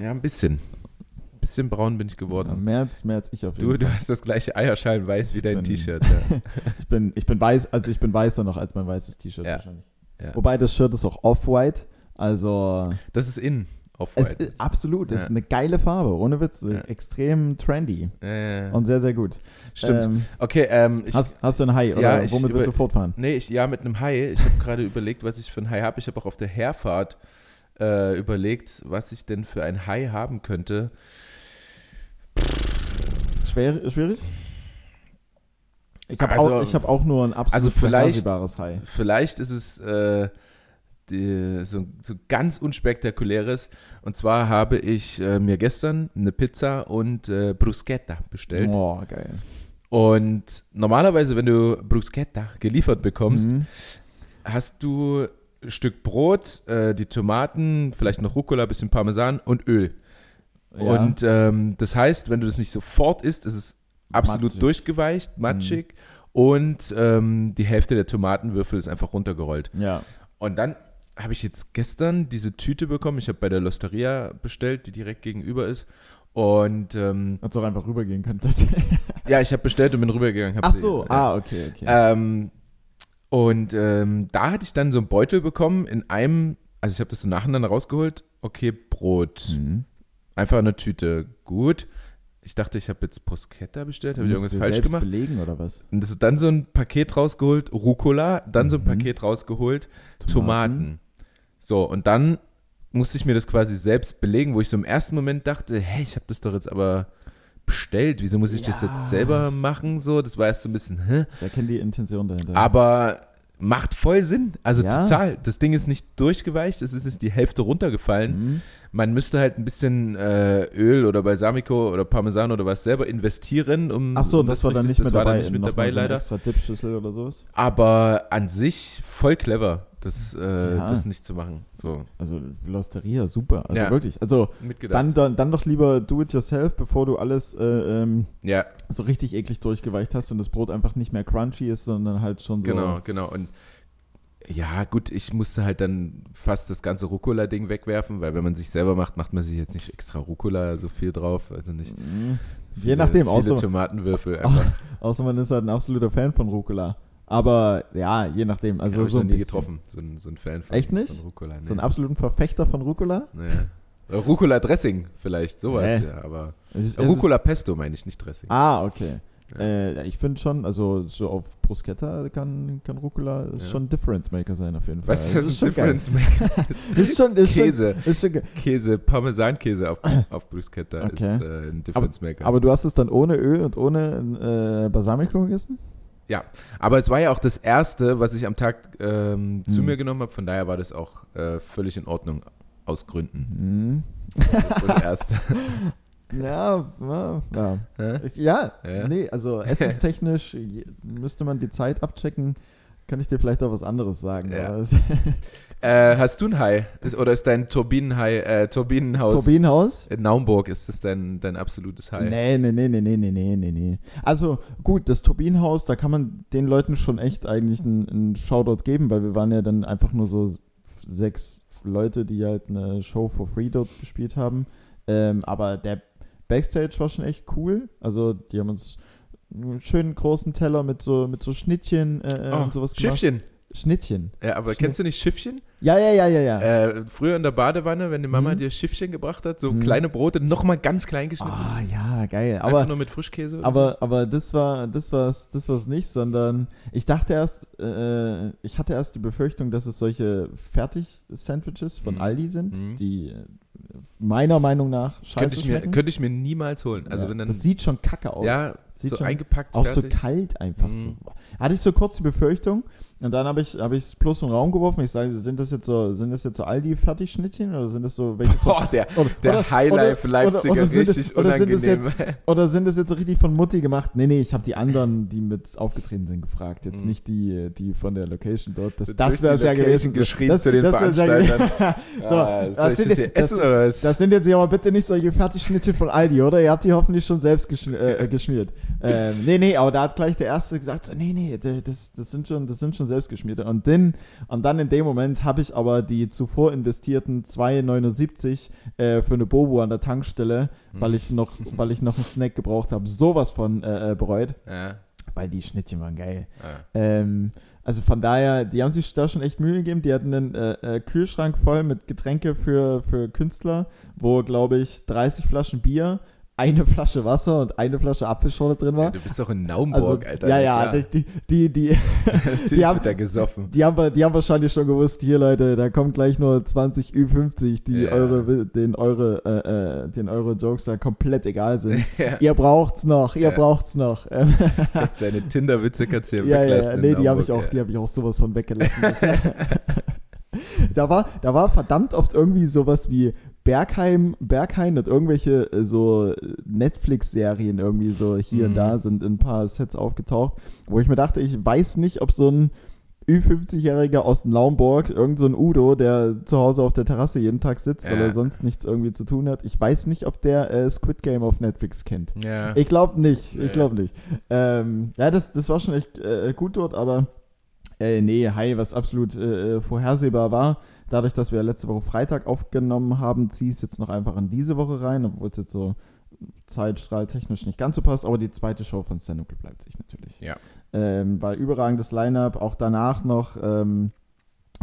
ja ein bisschen. Ein bisschen braun bin ich Ja, geworden. mehr, als, mehr als ich auf jeden Du, du Fall. hast das gleiche Eierschalenweiß wie dein T-Shirt. Ja. Ich bin, ich bin weiß, also ich bin weißer noch als mein weißes T-Shirt Ja. wahrscheinlich. Ja. Wobei das Shirt ist auch off-white. Also, Das ist in. Es Off-White. ist, absolut, es ist eine geile Farbe, ohne Witz. Ja. Extrem trendy Ja, und sehr, sehr gut. Stimmt. Ähm, okay, ähm, ich, hast, hast du ein Hai oder womit über- willst du fortfahren? nee, ich, ja, mit einem Hai. Ich habe gerade überlegt, was ich für ein Hai habe. Ich habe auch auf der Herfahrt äh, überlegt, was ich denn für ein Hai haben könnte. Schwer, schwierig? Ich habe Also- auch, ich hab auch nur ein absolut Also Hai. Vielleicht ist es äh, die, so, so ganz unspektakuläres. Und zwar habe ich äh, mir gestern eine Pizza und äh, Bruschetta bestellt. Oh, geil. Und normalerweise, wenn du Bruschetta geliefert bekommst, Mhm. hast du ein Stück Brot, äh, die Tomaten, vielleicht noch Rucola, bisschen Parmesan und Öl. Ja. Und ähm, das heißt, wenn du das nicht sofort isst, ist es absolut Matschig. Mhm. durchgeweicht, matschig und ähm, die Hälfte der Tomatenwürfel ist einfach runtergerollt. ja. Und dann habe ich jetzt gestern diese Tüte bekommen. Ich habe bei der Losteria bestellt, die direkt gegenüber ist. Und ähm, Hättest auch einfach rübergehen können. ja, ich habe bestellt und bin rübergegangen. Ach sie- so, ja. ah, okay, okay. Ähm, und ähm, da hatte ich dann so einen Beutel bekommen in einem, also ich habe das so nacheinander rausgeholt. Okay, Brot. Mhm. Einfach eine Tüte. Gut. Ich dachte, ich habe jetzt Bruschetta bestellt. Habe ich irgendwas falsch selbst gemacht? belegen oder was? Und das ist dann so ein Paket rausgeholt, Rucola, dann so ein Mhm. Paket rausgeholt, Tomaten. So, und dann musste ich mir das quasi selbst belegen, wo ich so im ersten Moment dachte, hey, ich habe das doch jetzt aber bestellt. Wieso muss ich das Ja. jetzt selber machen? So, das war erst so ein bisschen, hä? Ich erkenne die Intention dahinter. Aber macht voll Sinn. Also Ja. total. Das Ding ist nicht durchgeweicht, es ist nicht die Hälfte runtergefallen. Mhm. Man müsste halt ein bisschen äh, Öl oder Balsamico oder Parmesan oder was selber investieren, um. Ach so, um das war dann nicht das mit dabei. Nicht mit dabei so leider. extra Dipschüssel oder sowas. Aber an sich voll clever, das, äh, Ja. das nicht zu machen. So, Also Losteria, super. Also Ja. wirklich. Also mitgedacht. dann, dann, dann doch lieber do it yourself, bevor du alles äh, ähm, ja, so richtig eklig durchgeweicht hast und das Brot einfach nicht mehr crunchy ist, sondern halt schon so. genau, genau. Und ja, gut, ich musste halt dann fast das ganze Rucola-Ding wegwerfen, weil wenn man sich selber macht, macht man sich jetzt nicht extra Rucola so viel drauf. Also nicht. Mhm. Je viele- nachdem, viele außer, Tomatenwürfel. Außer man ist halt ein absoluter Fan von Rucola. Aber ja, je nachdem. Also ich so noch ein nie getroffen, so ein, so ein Fan von, Echt nicht? von Rucola. Nee. So einen absoluten Verfechter von Rucola. naja. Oder Rucola-Dressing vielleicht, sowas, Nee. ja. Aber Ich- also- Rucola-Pesto meine ich, nicht Dressing. Ah, okay. Ja. Äh, ich finde schon, also so auf Bruschetta kann, kann Rucola Ja. schon ein Difference Maker sein auf jeden Fall. Was Das ist geil. Difference Maker? Ist schon, ist Käse. Schon, ist schon. Käse, Parmesankäse auf, auf Bruschetta Okay. ist äh, ein Difference Maker. Aber du hast es dann ohne Öl und ohne äh, Balsamico gegessen? Ja, aber es war ja auch das erste, was ich am Tag ähm, zu Hm. mir genommen habe. Von daher war das auch äh, völlig in Ordnung aus Gründen. Mhm. Das ist das erste. Ja, ja, ja. Ja, Ja. nee, also essenstechnisch müsste man die Zeit abchecken. Kann ich dir vielleicht auch was anderes sagen. Ja. Äh, hast du ein Hai? Ist, oder ist dein Turbinenhai, äh, Turbinenhaus? Turbinenhaus? In Naumburg ist das dein, dein absolutes Hai. Nee, nee, nee, nee, nee, nee, nee, nee. Also gut, das Turbinenhaus, da kann man den Leuten schon echt eigentlich einen, Shoutout geben, weil wir waren ja dann einfach nur so sechs Leute, die halt eine Show for Free dort gespielt haben. Ähm, aber der Backstage war schon echt cool. Also die haben uns einen schönen großen Teller mit so, mit so Schnittchen äh, äh oh, und sowas gemacht. Schiffchen. Schnittchen. Ja, aber Schnitt. kennst du nicht Schiffchen? Ja, ja, ja, ja, ja. Äh, früher in der Badewanne, wenn die Mama Mhm. dir Schiffchen gebracht hat, so Mhm. kleine Brote, nochmal ganz klein geschnitten. Ah, ja, geil. Einfach Aber nur mit Frischkäse. Aber, aber das war das war's, das war's nicht, sondern ich dachte erst, äh, ich hatte erst die Befürchtung, dass es solche Fertig-Sandwiches von Mhm. Aldi sind, Mhm. die äh, meiner Meinung nach so. scheiße könnte, ich mir, schmecken. könnte ich mir niemals holen. Also ja, wenn dann, das sieht schon kacke aus. ja, sieht so schon eingepackt, auch so fertig. kalt einfach Mhm. so. Hatte ich so kurz die Befürchtung und dann habe ich es plus in den Raum geworfen. Ich sage, sind das jetzt so sind das jetzt so Aldi Fertigschnittchen oder sind das so welche von, Boah, der, oder, der oder- Highlife oder- Leipziger, oder sind richtig oder sind es unangenehm. Oder sind das jetzt so richtig von Mutti gemacht? Nee, nee, ich habe die anderen, die mit aufgetreten sind, gefragt. Jetzt Mhm. nicht die, die von der Location dort. Das, das wäre es ja gewesen. geschrien das, zu den das wär's ja so, Ah, das sind, das das, essen oder das sind jetzt ja aber bitte nicht solche Fertigschnitte von Aldi, oder? Ihr habt die hoffentlich schon selbst geschn äh, äh, geschmiert. Ähm, nee, nee, aber da hat gleich der Erste gesagt, so, nee, nee, das, das, sind schon, das sind schon selbst geschmierte. Und, dann, und dann in dem Moment habe ich aber die zuvor investierten 2,79 äh, für eine Bovo an der Tankstelle, Hm. weil ich noch, weil ich noch einen Snack gebraucht habe, sowas von äh, äh, bereut. ja. Weil die Schnittchen waren geil. Ah. Ähm, also von daher, die haben sich da schon echt Mühe gegeben. Die hatten einen äh, äh, Kühlschrank voll mit Getränke für, für Künstler, wo, glaube ich, 30 Flaschen Bier, eine Flasche Wasser und eine Flasche Apfelschorle drin war. Du bist doch in Naumburg, Also, Alter. ja, ja, klar. die, die, die, die haben- da gesoffen. die, haben, die haben wahrscheinlich schon gewusst, hier Leute, da kommt gleich nur 20 Ü50, die Ja. eure, den eure, äh, äh, den eure Jokes da komplett egal sind. Ja. Ihr braucht's noch, ihr Ja. braucht's noch. Kannst deine Tinder-Witze kannst du ja, ja, ja, weglassen. ja, nee, die habe ich auch, ja. die habe ich auch sowas von weggelassen. Da war, da war verdammt oft irgendwie sowas wie Bergheim, Bergheim und irgendwelche äh, so Netflix-Serien irgendwie so hier und Mhm. da sind in ein paar Sets aufgetaucht, wo ich mir dachte, ich weiß nicht, ob so ein Ü50-Jähriger aus Naumburg, irgend so ein Udo, der zu Hause auf der Terrasse jeden Tag sitzt, weil Ja. er sonst nichts irgendwie zu tun hat. Ich weiß nicht, ob der äh, Squid Game auf Netflix kennt. Ja. Ich glaube nicht, ich glaube nicht. Ähm, ja, das, das war schon echt äh, gut dort, aber äh, nee, hi, was absolut äh, vorhersehbar war. Dadurch, dass wir letzte Woche Freitag aufgenommen haben, ziehe ich es jetzt noch einfach in diese Woche rein, obwohl es jetzt so zeitstrahltechnisch nicht ganz so passt, aber die zweite Show von Stand Up bleibt sich natürlich. Ja. Ähm, weil überragendes Line-Up, auch danach noch, ähm,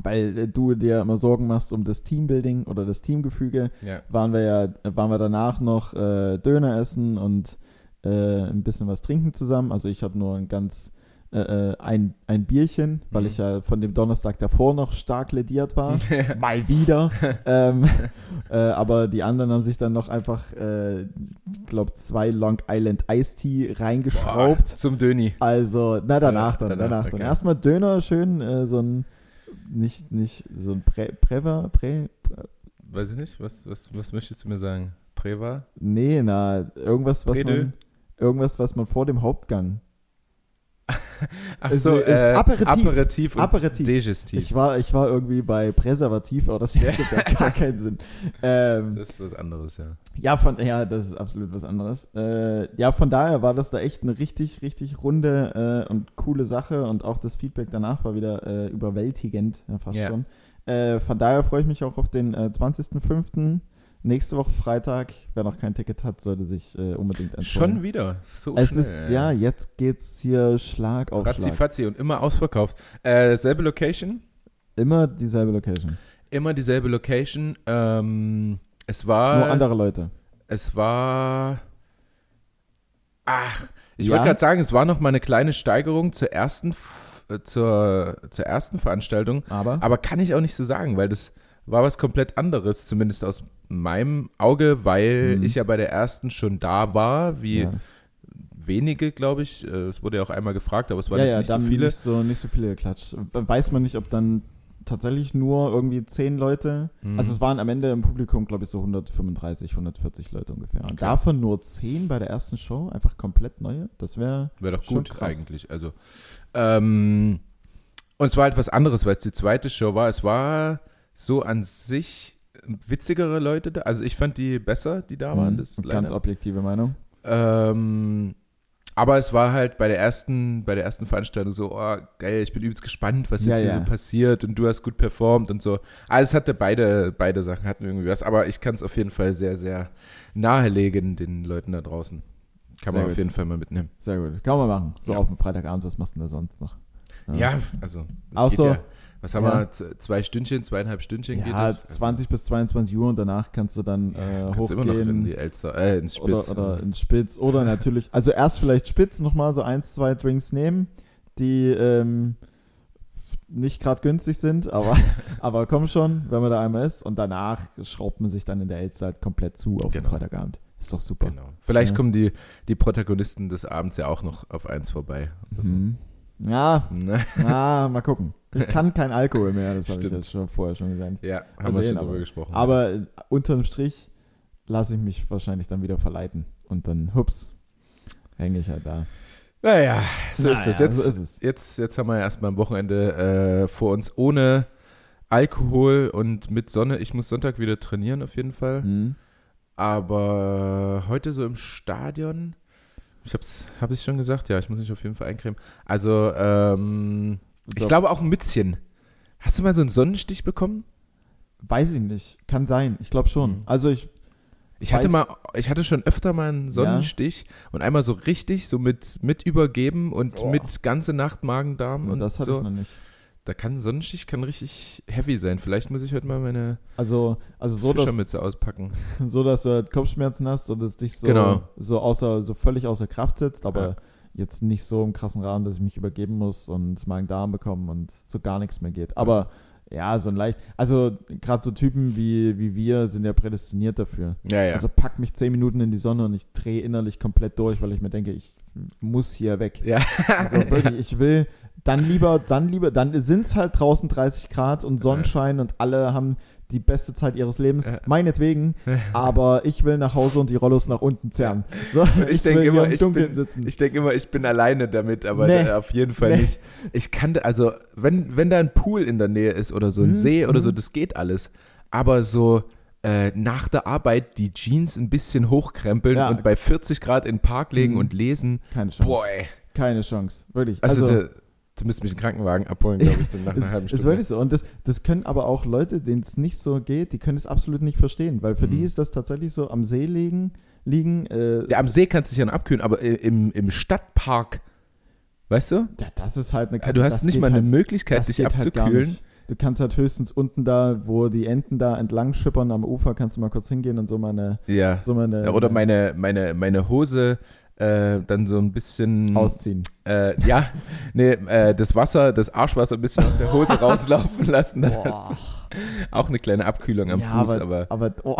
weil äh, du dir immer Sorgen machst um das Teambuilding oder das Teamgefüge, ja. waren wir ja, waren wir danach noch äh, Döner essen und äh, ein bisschen was trinken zusammen. Also ich hatte nur ein ganz äh, äh, ein, ein Bierchen, weil Mhm. ich ja von dem Donnerstag davor noch stark lediert war. Mal wieder. ähm, äh, aber die anderen haben sich dann noch einfach, äh, ich glaube, zwei Long Island Iced Tea reingeschraubt. Boah, zum Döni. Also, na danach dann, danach, danach dann. okay. Erstmal Döner, schön, äh, so ein, nicht, nicht, so ein Prä, Präver, Prä, Weiß ich nicht, was, was, was möchtest du mir sagen? Preva? Nee, na, irgendwas, was Predö? man, irgendwas, was man vor dem Hauptgang. Ach Es- so, äh, Aperitif. Aperitif und Aperitif. Digestiv. Ich war, ich war irgendwie bei Präservativ, aber das ergibt ja gar keinen Sinn. Ähm, das ist was anderes, ja. ja, von, ja, das ist absolut was anderes. Äh, ja, von daher war das da echt eine richtig, richtig runde äh, und coole Sache und auch das Feedback danach war wieder äh, überwältigend, ja, fast Ja. schon. Äh, von daher freue ich mich auch auf den äh, 20.05. Nächste Woche Freitag. Wer noch kein Ticket hat, sollte sich äh, unbedingt anschauen. Schon wieder. So Es schnell, ist, ja, jetzt geht's hier Schlag auf Ratzi Schlag. Fatzi und immer ausverkauft. Äh, selbe Location, Immer dieselbe Location. immer dieselbe Location. Ähm, es war. Nur andere Leute. Es war. Ach, ich Ja? wollte gerade sagen, es war noch mal eine kleine Steigerung zur ersten, äh, zur, zur ersten Veranstaltung. Aber, Aber kann ich auch nicht so sagen, weil das war was komplett anderes, zumindest aus meinem Auge, weil Mhm. ich ja bei der ersten schon da war, wie ja, wenige, glaube ich. Äh, Es wurde ja auch einmal gefragt, aber es waren ja, jetzt nicht so viele. Nicht so, nicht so viele geklatscht. Weiß man nicht, ob dann tatsächlich nur irgendwie zehn Leute. Mhm. Also es waren am Ende im Publikum, glaube ich, so 135, 140 Leute ungefähr. Und Okay. davon nur zehn bei der ersten Show, einfach komplett neue. Das wäre Wäre doch gut krass. eigentlich. Also, ähm, und es war halt was anderes, weil es die zweite Show war. Es war so an sich witzigere Leute da. Also ich fand die besser, die da waren. Das ganz objektive Meinung. ähm, aber es war halt bei der ersten, bei der ersten Veranstaltung so, oh, geil, ich bin übelst gespannt, was Ja, jetzt hier ja. so passiert und du hast gut performt und so. Also es hatte beide, beide Sachen hatten irgendwie was, aber ich kann es auf jeden Fall sehr, sehr nahelegen den Leuten da draußen. Kann Sehr man auf gut. jeden Fall mal mitnehmen. Sehr gut. Kann man machen. So Ja. auf dem Freitagabend, was machst du denn da sonst noch? Ja, also. das Auch geht so. Ja, was haben Ja. wir? Zwei Stündchen, zweieinhalb Stündchen geht Ja, das? Also, 20 bis 22 Uhr und danach kannst du dann ja, äh, kannst du immer noch in hochgehen. die Elster, äh, ins Spitz. Oder, oder ins Spitz. Oder natürlich, also erst vielleicht Spitz nochmal so eins, zwei Drinks nehmen, die ähm, nicht gerade günstig sind, aber, aber komm schon, wenn man da einmal ist. Und danach schraubt man sich dann in der Elster halt komplett zu auf Genau. den Freitagabend. Ist doch super. genau. Vielleicht Ja. kommen die, die Protagonisten des Abends ja auch noch auf eins vorbei. Also, Mhm. Ja, ne? na, mal gucken. Ich kann kein Alkohol mehr, das habe ich jetzt schon vorher schon gesagt. Ja, haben Mal wir schon drüber aber- gesprochen. Aber äh, unterm Strich lasse ich mich wahrscheinlich dann wieder verleiten. Und dann, hups, hänge ich halt da. naja, so ist Naja, es. Jetzt, so ist es. Jetzt, jetzt haben wir erstmal am Wochenende äh, vor uns ohne Alkohol und mit Sonne. Ich muss Sonntag wieder trainieren auf jeden Fall. Mhm. Aber heute so im Stadion, ich hab's, hab ich schon gesagt, ja, ich muss mich auf jeden Fall eincremen. Also, ähm, ich So. glaube auch ein Mützchen. Hast du mal so einen Sonnenstich bekommen? Weiß ich nicht. Kann sein. Ich glaube schon. Mhm. Also ich, Ich hatte mal, ich hatte schon öfter mal einen Sonnenstich und einmal so richtig, so mit, mit übergeben und Oh. mit ganze Nacht Magen-Darm und das hatte so. ich noch nicht. Da kann ein Sonnenstich kann richtig heavy sein. Vielleicht muss ich heute mal meine Also, also so, dass, Fischermütze auspacken. so, dass du halt Kopfschmerzen hast und es dich so, Genau. so, außer, so völlig außer Kraft setzt, aber Ja. jetzt nicht so im krassen Rahmen, dass ich mich übergeben muss und Magen-Darm bekommen und so gar nichts mehr geht. Aber ja, so ein leicht, also gerade so Typen wie, wie wir sind ja prädestiniert dafür. Ja, ja. Also pack mich zehn Minuten in die Sonne und ich drehe innerlich komplett durch, weil ich mir denke, ich muss hier weg. ja. Also wirklich, ich will dann lieber, dann lieber, dann sind es halt draußen 30 Grad und Sonnenschein und alle haben die beste Zeit ihres Lebens, meinetwegen, aber ich will nach Hause und die Rollos nach unten zerren. So, Ich denke will hier immer, im ich bin, sitzen. ich denke immer, ich bin alleine damit, aber Nee. auf jeden Fall Nee. nicht. Ich kann, also wenn, wenn da ein Pool in der Nähe ist oder so ein Mhm, See oder so, mhm. das geht alles. Aber so äh, nach der Arbeit die Jeans ein bisschen hochkrempeln Ja. und bei 40 Grad in den Park legen Mhm. und lesen, Keine Chance. boah, ey. Keine Chance. Wirklich. Also, Also, du müsst mich einen Krankenwagen abholen, glaube ich, dann nach einer ist, halben ist Stunde. wirklich so. Und das, das können aber auch Leute, denen es nicht so geht, die können es absolut nicht verstehen, weil für Mhm. die ist das tatsächlich so am See liegen, liegen äh, ja, am See kannst du dich ja noch abkühlen, aber im, im Stadtpark, weißt du? ja, das ist halt eine Du hast nicht mal halt, eine Möglichkeit, dich halt abzukühlen. nicht. Du kannst halt höchstens unten da, wo die Enten da entlang schippern am Ufer, kannst du mal kurz hingehen und so mal eine, ja. so mal eine Ja, Oder meine, meine, meine Hose äh, dann so ein bisschen. ausziehen. Äh, ja, nee, äh, das Wasser, das Arschwasser ein bisschen aus der Hose rauslaufen lassen. Dann auch eine kleine Abkühlung am ja, Fuß, aber, aber, aber, oh.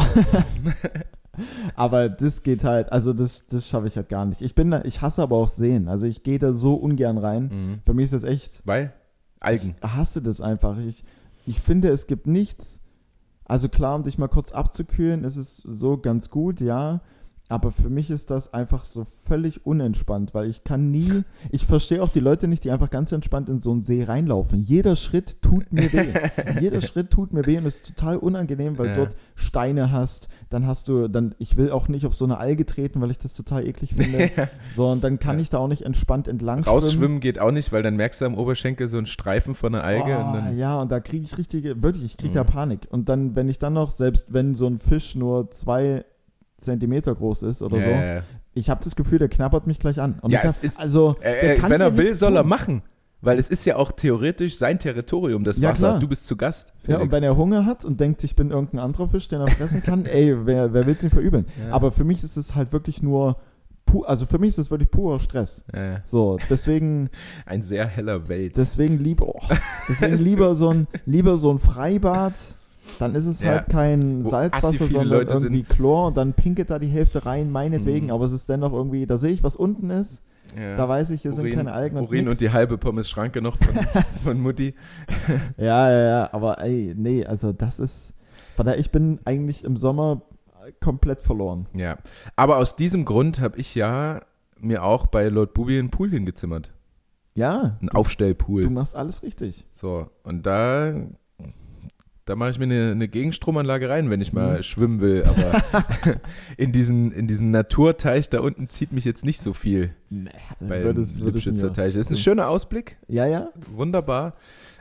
aber das geht halt, also das, das schaffe ich halt gar nicht. Ich bin da, ich hasse aber auch Seen. Also ich gehe da so ungern rein. Mhm. Für mich ist das echt, weil Algen. Ich hasse das einfach. Ich, ich finde, es gibt nichts. Also klar, um dich mal kurz abzukühlen, ist es so ganz gut, ja. Aber für mich ist das einfach so völlig unentspannt, weil ich kann nie, ich verstehe auch die Leute nicht, die einfach ganz entspannt in so einen See reinlaufen. Jeder Schritt tut mir weh. Jeder Schritt tut mir weh und ist total unangenehm, weil Ja. dort Steine hast. Dann hast du, dann, ich will auch nicht auf so eine Alge treten, weil ich das total eklig finde. So, und dann kann Ja. ich da auch nicht entspannt entlang Rausschwimmen geht auch nicht, weil dann merkst du am Oberschenkel so einen Streifen von einer Alge. Oh, und dann, ja, und da kriege ich richtige, wirklich, ich kriege Mhm. da Panik. Und dann, wenn ich dann noch, selbst wenn so ein Fisch nur zwei Zentimeter groß ist oder ja, so, ich habe das Gefühl, der knabbert mich gleich an. Und Ja, hab, ist- also, Äh, der äh, kann wenn er will, soll er tun. machen. Weil es ist ja auch theoretisch sein Territorium, das Ja, Wasser. klar. Du bist zu Gast. Ja, und Felix. wenn er Hunger hat und denkt, ich bin irgendein anderer Fisch, den er fressen kann, ey, wer, wer will es ihm verübeln? Ja. Aber für mich ist es halt wirklich nur, pu also für mich ist es wirklich purer Stress. Ja. So, deswegen, ein sehr heller Welt. deswegen lieber, oh, deswegen Es lieber so ein, lieber so ein Freibad. Dann ist es Ja. halt kein Salzwasser, sondern Leute irgendwie Chlor und dann pinkelt da die Hälfte rein, meinetwegen, Mhm. aber es ist dennoch irgendwie, da sehe ich, was unten ist, ja. da weiß ich, hier sind Urin, keine Algen und Urin nix. und die halbe Pommes-Schranke noch von, von Mutti. Ja, ja, ja, aber ey, nee, also das ist, von daher, ich bin eigentlich im Sommer komplett verloren. Ja, aber aus diesem Grund habe ich ja mir auch bei Lord Bubi einen Pool hingezimmert. Ja, Einen du Aufstellpool. machst alles richtig. So, und da, da mache ich mir eine, eine Gegenstromanlage rein, wenn ich mal Mhm. schwimmen will. Aber in, diesen, in diesen Naturteich da unten zieht mich jetzt nicht so viel Nee, würdest, Lipschitzer mir- Teich. Das ist ein schöner Ausblick, Ja, ja, wunderbar.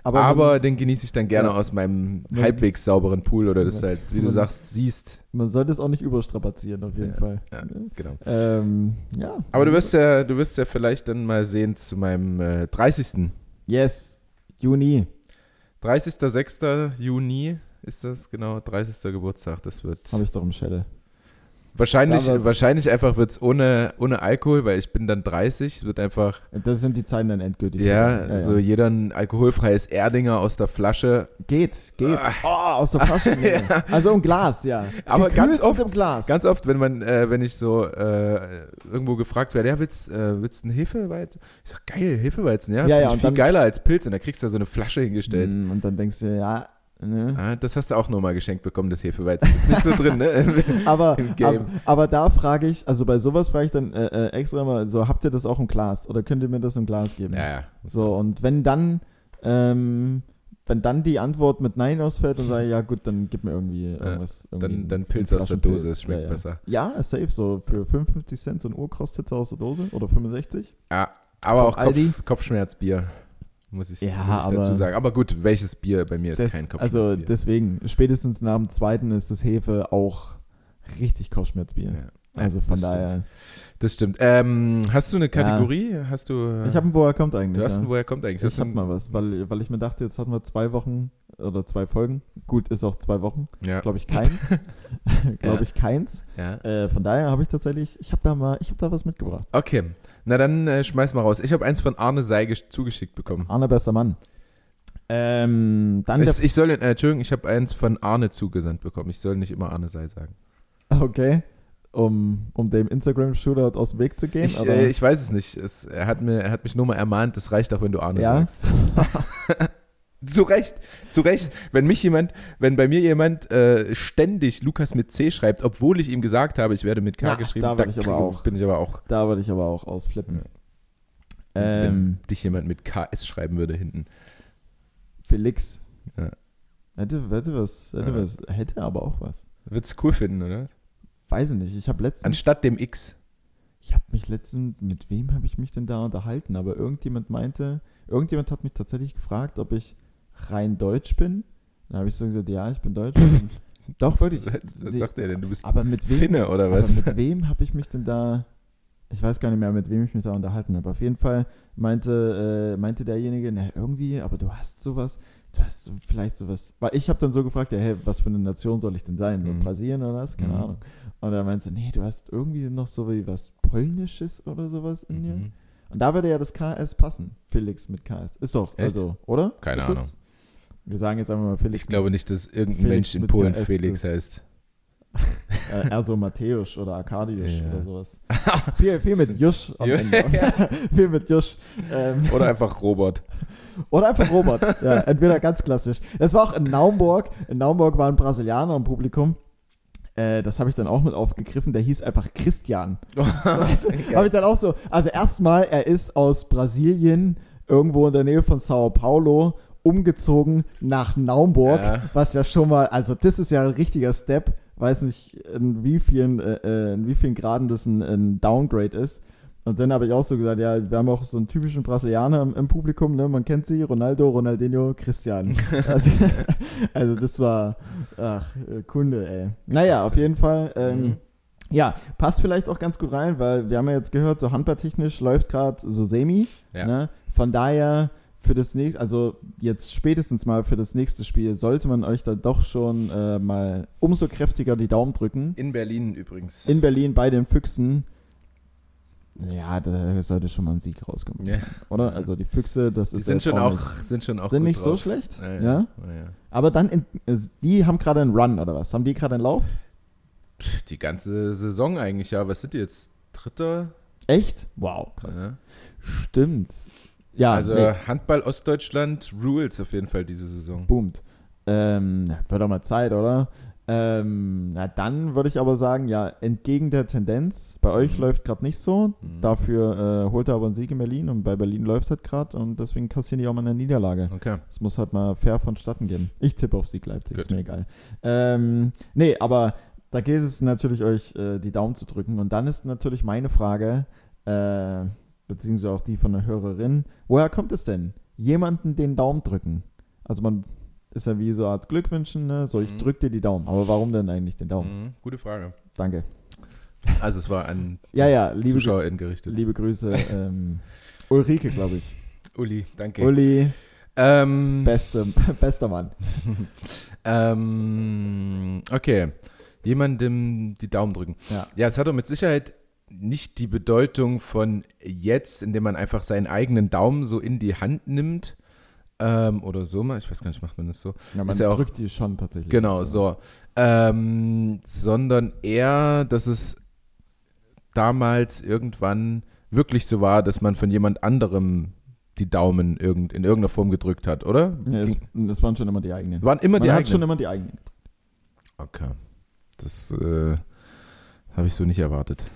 aber, Aber, den genieße ich dann gerne Ja. aus meinem Wenn- halbwegs sauberen Pool oder das Wenn- halt, wie du wenn- sagst, siehst. man sollte es auch nicht überstrapazieren, auf jeden Ja, Fall. ja. Genau. Ähm, ja. Aber du wirst ja, du wirst ja vielleicht dann mal sehen zu meinem äh, 30. Yes, Juni. 30.06. Juni ist das, genau, 30. Geburtstag. Das wird Habe ich doch im Schädel. Wahrscheinlich, Da wahrscheinlich einfach wird es ohne, ohne Alkohol, weil ich bin dann 30. Es wird einfach, Das sind die Zeiten dann endgültig. ja, vorbei. also jeder ein alkoholfreies Erdinger aus der Flasche. Geht, geht. Oh, aus der Flasche. Ja. Also im Glas, ja. Aber Gekühlt ganz oft- im Glas. Ganz oft, wenn man, äh, wenn ich so äh, irgendwo gefragt werde, ja, willst, äh, willst du einen Hefeweizen? Ich sag, geil, Hefeweizen, ja, Ja, ja, ich viel dann- geiler als Pilz. Und dann kriegst du da so eine Flasche hingestellt. Mm, Und dann denkst du, ja, ne. Ah, das hast du auch nochmal geschenkt bekommen, das Hefeweizen. Ist nicht so drin, ne? Aber, Game. aber, da frage ich, also bei sowas frage ich dann äh, äh, extra mal, so, habt ihr das auch im Glas oder könnt ihr mir das im Glas geben? ja, ja. So, und wenn dann, ähm, wenn dann die Antwort mit Nein ausfällt und sage, ja gut, dann gib mir irgendwie irgendwas. irgendwie Dann, dann Pilz aus der. Dose, es schmeckt ja, ja. besser. Ja, safe, so für 55 Cent so ein Urkostitzer aus der Dose oder 65. Ja, aber Vom auch? Kopf, Kopfschmerzbier, muss ich, Ja, muss ich dazu sagen. Aber gut, welches Bier bei mir ist Das, kein also Kopfschmerzbier. deswegen, spätestens nach dem zweiten ist das Hefe auch richtig Kopfschmerzbier. Ja. Also von das stimmt. daher. Das stimmt. Ähm, hast du eine Kategorie? Hast du. Ich habe einen, woher kommt eigentlich. Du hast ja. einen, woher kommt eigentlich? Ich Hast du hab einen- mal was, weil, weil ich mir dachte, jetzt hatten wir zwei Wochen oder zwei Folgen. Gut, ist auch zwei Wochen. Ja. Glaube ich keins. Glaube Ja. ich keins. ja. Äh, von daher habe ich tatsächlich, ich habe da mal, ich habe da was mitgebracht. Okay. Na dann äh, schmeiß mal raus. Ich habe eins von Arne Seigisch zugeschickt bekommen. Arne, bester Mann. Ähm, dann Ich, ich soll, äh, Entschuldigung, ich habe eins von Arne zugesandt bekommen. Ich soll nicht immer Arne Sei sagen. okay, um, um dem Instagram-Shootout aus dem Weg zu gehen. Ich, aber, äh, ich weiß es nicht. Es, er, hat mir, er hat mich nur mal ermahnt, das reicht auch, wenn du Arne Ja? sagst. zu Recht, zu Recht. Wenn mich jemand, wenn bei mir jemand äh, ständig Lukas mit C schreibt, obwohl ich ihm gesagt habe, ich werde mit K Na, geschrieben, da werd ich aber auch. bin ich aber auch, da würde ich aber auch ausflippen. wenn Ähm, dich jemand mit KS schreiben würde hinten. Felix. Ja. Hätte, hätte was, hätte Ja. was, hätte aber auch was. Würdest du cool finden, oder? Weiß ich nicht. Ich habe letztens. Anstatt dem X. Ich habe mich letztens, mit wem habe ich mich denn da unterhalten? Aber irgendjemand meinte, irgendjemand hat mich tatsächlich gefragt, ob ich rein deutsch bin. Dann habe ich so gesagt, ja, ich bin deutsch. Doch, wirklich. Was, was sagt er denn? Du bist Aber mit wem, Finne oder aber was? mit wem habe ich mich denn da, ich weiß gar nicht mehr, mit wem ich mich da unterhalten habe. Auf jeden Fall meinte, äh, meinte derjenige, na, irgendwie, aber du hast sowas, du hast vielleicht sowas, weil ich habe dann so gefragt, ja, hey, was für eine Nation soll ich denn sein? Mhm. Brasilien oder was? Keine Mhm. Ahnung. Und er meinte, nee, du hast irgendwie noch so wie was Polnisches oder sowas in dir. Mhm. Und da würde ja das KS passen. Felix mit KS. Ist doch, Echt? also, oder? Keine ist Ahnung. Es? Wir sagen jetzt einfach mal Felix. Ich glaube nicht, dass irgendein Felix Mensch in Polen Felix heißt. Äh, eher so Matthäus oder Arkadiusz Ja. oder sowas. viel, viel mit Jusch am. Ende. viel mit Jusch. Ähm, Oder einfach Robert. oder einfach Robert. ja, entweder ganz klassisch. Das war auch in Naumburg. In Naumburg war ein Brasilianer im Publikum. Äh, das habe ich dann auch mit aufgegriffen. Der hieß einfach Christian. So, weißt du, habe ich dann auch so. Also erstmal, er ist aus Brasilien, irgendwo in der Nähe von Sao Paulo, umgezogen nach Naumburg, Ja. was ja schon mal, also das ist ja ein richtiger Step. Weiß nicht, in wie vielen, äh, äh, in wie vielen Graden das ein, ein Downgrade ist. Und dann habe ich auch so gesagt, ja, wir haben auch so einen typischen Brasilianer im, im Publikum, ne? Man kennt sie, Ronaldo, Ronaldinho, Christian. Also, also das war, ach, Kunde, ey. Naja, auf jeden Fall, ähm, Mhm. ja, passt vielleicht auch ganz gut rein, weil wir haben ja jetzt gehört, so handballtechnisch läuft gerade so semi. Ja. Ne? Von daher für das nächste, also jetzt spätestens mal für das nächste Spiel, sollte man euch da doch schon äh, mal umso kräftiger die Daumen drücken. In Berlin übrigens. In Berlin bei den Füchsen. Ja, da sollte schon mal ein Sieg rauskommen. ja. Oder? Also die Füchse, das Die ist sind schon, auch sind schon auch sind nicht so drauf. schlecht. Ja, Ja, ja. Aber dann, in, äh, die haben gerade einen Run oder was? Haben die gerade einen Lauf? Die ganze Saison eigentlich, ja. Was sind die jetzt? Dritter? Echt? Wow, krass. Stimmt. Ja, also nee, Handball Ostdeutschland rules auf jeden Fall diese Saison. boomt. Ähm, wird doch mal Zeit, oder? Ähm, na, dann würde ich aber sagen, ja, entgegen der Tendenz, bei euch Mhm. läuft gerade nicht so. Mhm. Dafür äh, holt er aber einen Sieg in Berlin und bei Berlin läuft halt gerade und deswegen kassieren die auch mal eine Niederlage. Okay. Es muss halt mal fair vonstatten gehen. Ich tippe auf Sieg Leipzig, ist Gut. mir egal. Ähm, nee, aber da geht es natürlich, euch äh, die Daumen zu drücken. Und dann ist natürlich meine Frage, äh, beziehungsweise auch die von der Hörerin, woher kommt es denn? Jemanden den Daumen drücken. Also man ist ja wie so eine Art Glückwünschen, ne? So, ich Mhm. drück dir die Daumen. Aber warum denn eigentlich den Daumen? Mhm. Gute Frage. Danke. Also es war an Ja, ja, liebe, ZuschauerInnen gerichtet. liebe Grüße. Ähm, Ulrike, glaube ich. Uli, danke. Uli, Ähm, beste, bester Mann. ähm, okay. Jemandem die Daumen drücken. Ja. Ja, es hat doch mit Sicherheit nicht die Bedeutung von jetzt, indem man einfach seinen eigenen Daumen so in die Hand nimmt. Ähm, oder so mal. Ich weiß gar nicht, macht man das so? Ja, man ja auch- drückt die schon tatsächlich. Genau, so. Ähm, sondern eher, dass es damals irgendwann wirklich so war, dass man von jemand anderem die Daumen irgend, in irgendeiner Form gedrückt hat, oder? Ja, es, es waren schon immer die eigenen. Waren immer Man die hat eigenen. schon immer die eigenen. Okay. Das äh, habe ich so nicht erwartet.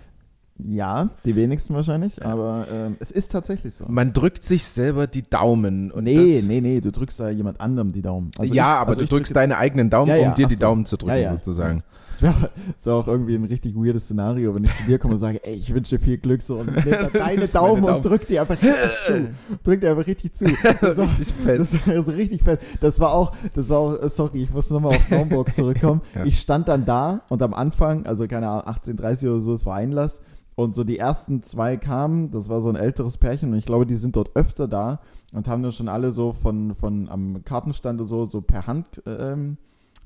Ja, die wenigsten wahrscheinlich, aber ähm, es ist tatsächlich so. Man drückt sich selber die Daumen. Und nee, nee, nee, du drückst da jemand anderem die Daumen. Also ja, ich- aber also du drückst deine eigenen Daumen, Ja, ja, um dir die so. Daumen zu drücken, ja. sozusagen. Es wäre wär auch irgendwie ein richtig weirdes Szenario, wenn ich zu dir komme und sage, ey, ich wünsche dir viel Glück so und nehme deine Daumen, Daumen. und drück die einfach richtig zu. Drück die einfach richtig zu. Das war, Richtig fest. Das war so richtig fest. Das war auch, das war auch, sorry, ich muss nochmal auf Naumburg zurückkommen. Ja. Ich stand dann da und am Anfang, also keine Ahnung, 18.30 oder so, es war Einlass und so die ersten zwei kamen, das war so ein älteres Pärchen und ich glaube, die sind dort öfter da und haben dann schon alle so von, von am Kartenstand so, so per Hand ähm,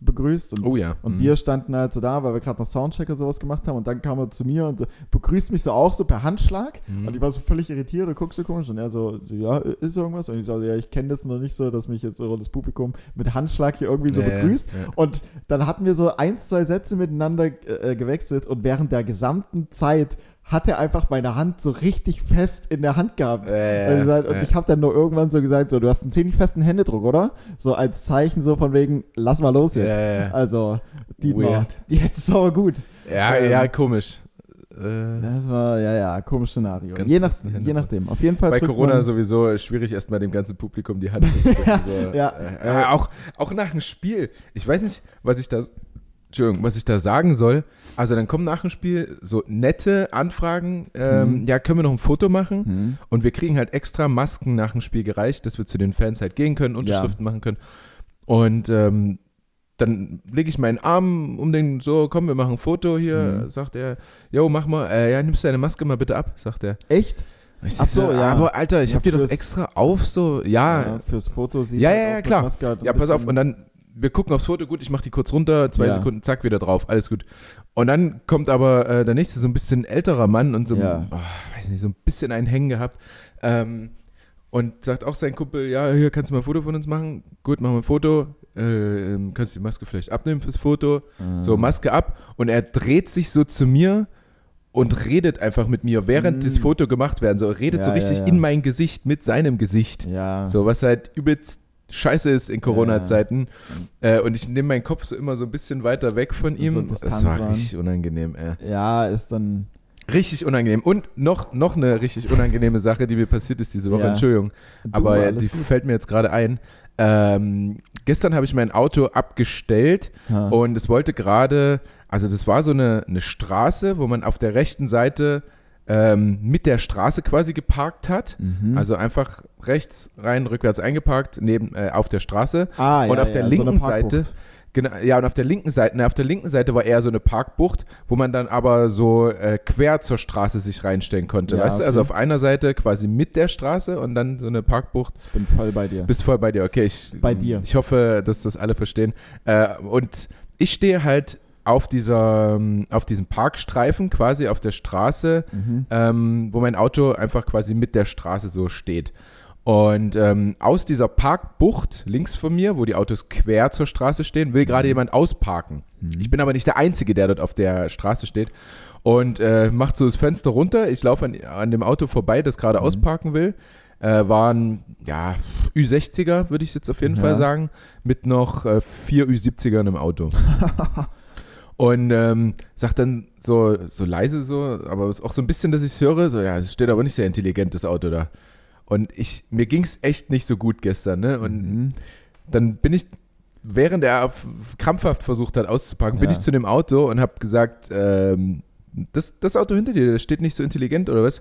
begrüßt und Oh ja. und Mhm. wir standen halt so da, weil wir gerade noch Soundcheck und sowas gemacht haben. Und dann kam er zu mir und begrüßt mich so auch so per Handschlag. Mhm. Und ich war so völlig irritiert und guckst so komisch. Und er so, ja, ist irgendwas? Und ich so, ja, ich kenne das noch nicht so, dass mich jetzt so das Publikum mit Handschlag hier irgendwie so ja, begrüßt. ja. Und dann hatten wir so ein, zwei Sätze miteinander äh, gewechselt. Und während der gesamten Zeit hat er einfach meine Hand so richtig fest in der Hand gehabt. Äh, Und, gesagt, und äh. ich habe dann nur irgendwann so gesagt, so, du hast einen ziemlich festen Händedruck, oder? So als Zeichen so von wegen, lass mal los jetzt. Ja, ja, ja. Also, Dietmar, jetzt ist aber gut. Ja, Ähm, ja, komisch. Äh, Das war, ja, ja, komisches Szenario. Je, nach, je nachdem. Auf jeden Fall. bei Corona man, sowieso schwierig, erstmal dem ganzen Publikum die Hand zu drücken. so. ja, äh, äh, auch, auch nach dem Spiel. Ich weiß nicht, was ich da, Entschuldigung, was ich da sagen soll. Also dann kommen nach dem Spiel so nette Anfragen. Ähm, Mhm. Ja, können wir noch ein Foto machen? Hm. Und wir kriegen halt extra Masken nach dem Spiel gereicht, dass wir zu den Fans halt gehen können, Unterschriften machen können. Und ähm, dann lege ich meinen Arm um den, so, komm, wir machen ein Foto hier, Mhm. sagt er, jo, mach mal, äh, ja, nimmst deine Maske mal bitte ab, sagt er. Echt? Ich Ach so, ja. Aber Alter, ich Ja, hab dir doch extra auf, so, ja, Fürs Foto sieht Ja, halt ja, ja, klar. Halt ja, pass auf, und dann, wir gucken aufs Foto, gut, ich mach die kurz runter, zwei Ja. Sekunden, zack, wieder drauf, alles gut. Und dann kommt aber äh, der nächste, so ein bisschen älterer Mann und so, Ja. oh, weiß nicht, so ein bisschen einen Hängen gehabt. Ähm, und sagt auch sein Kumpel, ja, hier kannst du mal ein Foto von uns machen. Gut, machen wir ein Foto. Äh, ähm, kannst du die Maske vielleicht abnehmen fürs Foto? Ah. So, Maske ab. Und er dreht sich so zu mir und redet einfach mit mir, während Mm. das Foto gemacht werden soll. Redet Ja, so ja, richtig ja. in mein Gesicht, mit seinem Gesicht. Ja. So, was halt übelst scheiße ist in Corona-Zeiten. Äh, und ich nehme meinen Kopf so immer so ein bisschen weiter weg von ihm. So das war richtig unangenehm, ey. Ja, ist dann. Richtig unangenehm. Und noch, noch eine richtig unangenehme Sache, die mir passiert ist diese Woche. Ja. Entschuldigung. Du, Aber die gut. fällt mir jetzt gerade ein. Ähm, gestern habe ich mein Auto abgestellt Ha. und es wollte gerade, also das war so eine, eine Straße, wo man auf der rechten Seite ähm, mit der Straße quasi geparkt hat. Mhm. Also einfach rechts rein, rückwärts eingeparkt, neben, äh, auf der Straße. ah, und ja, auf der ja, linken so Seite, genau, ja, und auf der linken Seite, ne, auf der linken Seite war eher so eine Parkbucht, wo man dann aber so äh, quer zur Straße sich reinstellen konnte, Ja, weißt du? okay. Also auf einer Seite quasi mit der Straße und dann so eine Parkbucht. Ich bin voll bei dir. Bist voll bei dir, okay. Ich, Bei dir. Ich hoffe, dass das alle verstehen. Äh, und ich stehe halt auf dieser, ähm, auf diesem Parkstreifen quasi auf der Straße, Mhm. ähm, wo mein Auto einfach quasi mit der Straße so steht. Und ähm, aus dieser Parkbucht links von mir, wo die Autos quer zur Straße stehen, will gerade jemand ausparken. Ich bin aber nicht der Einzige, der dort auf der Straße steht. Und äh, macht so das Fenster runter. Ich laufe an, an dem Auto vorbei, das gerade ausparken will. Äh, waren, ja, Ü60er, würde ich jetzt auf jeden Ja. Fall sagen, mit noch äh, vier Ü70ern im Auto. Und ähm, sagt dann so, so leise so, aber es ist auch so ein bisschen, dass ich es höre, so, ja, es steht aber nicht sehr intelligent, das Auto da. Und ich, mir ging es echt nicht so gut gestern, ne? Und Mhm. dann bin ich, während er krampfhaft versucht hat auszupacken, bin Ja. ich zu dem Auto und habe gesagt, ähm, das, das Auto hinter dir, das steht nicht so intelligent oder was?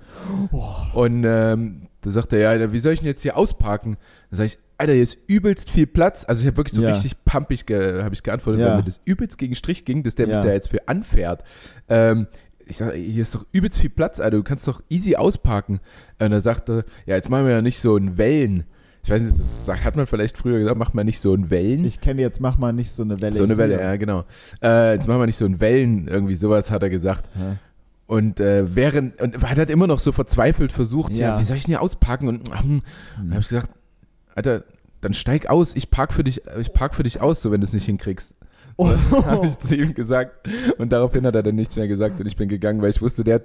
Und ähm, da sagt er, ja, wie soll ich denn jetzt hier ausparken? Dann sage ich, Alter, hier ist übelst viel Platz. Also ich habe wirklich so Ja. richtig pumpig ge, habe ich geantwortet, Ja. weil mir das übelst gegen Strich ging, dass der Ja. mich da jetzt für anfährt. Ähm, ich sage, hier ist doch übelst viel Platz, Alter, du kannst doch easy ausparken. Und er sagte, ja, jetzt machen wir ja nicht so ein Wellen. Ich weiß nicht, das hat man vielleicht früher gesagt, macht man nicht so ein Wellen. Ich kenne jetzt, mach mal nicht so eine Welle. so eine Welle, hier. ja, genau. Äh, jetzt machen wir nicht so ein Wellen, irgendwie sowas hat er gesagt. Ja. Und äh, während, und hat halt immer noch so verzweifelt versucht, ja, Ja. wie soll ich denn hier ausparken? Und hm, dann habe ich gesagt, Alter, dann steig aus, ich park für dich, ich park für dich aus, so wenn du es nicht hinkriegst. Oh. habe ich zu ihm gesagt. Und daraufhin hat er dann nichts mehr gesagt und ich bin gegangen, weil ich wusste, der,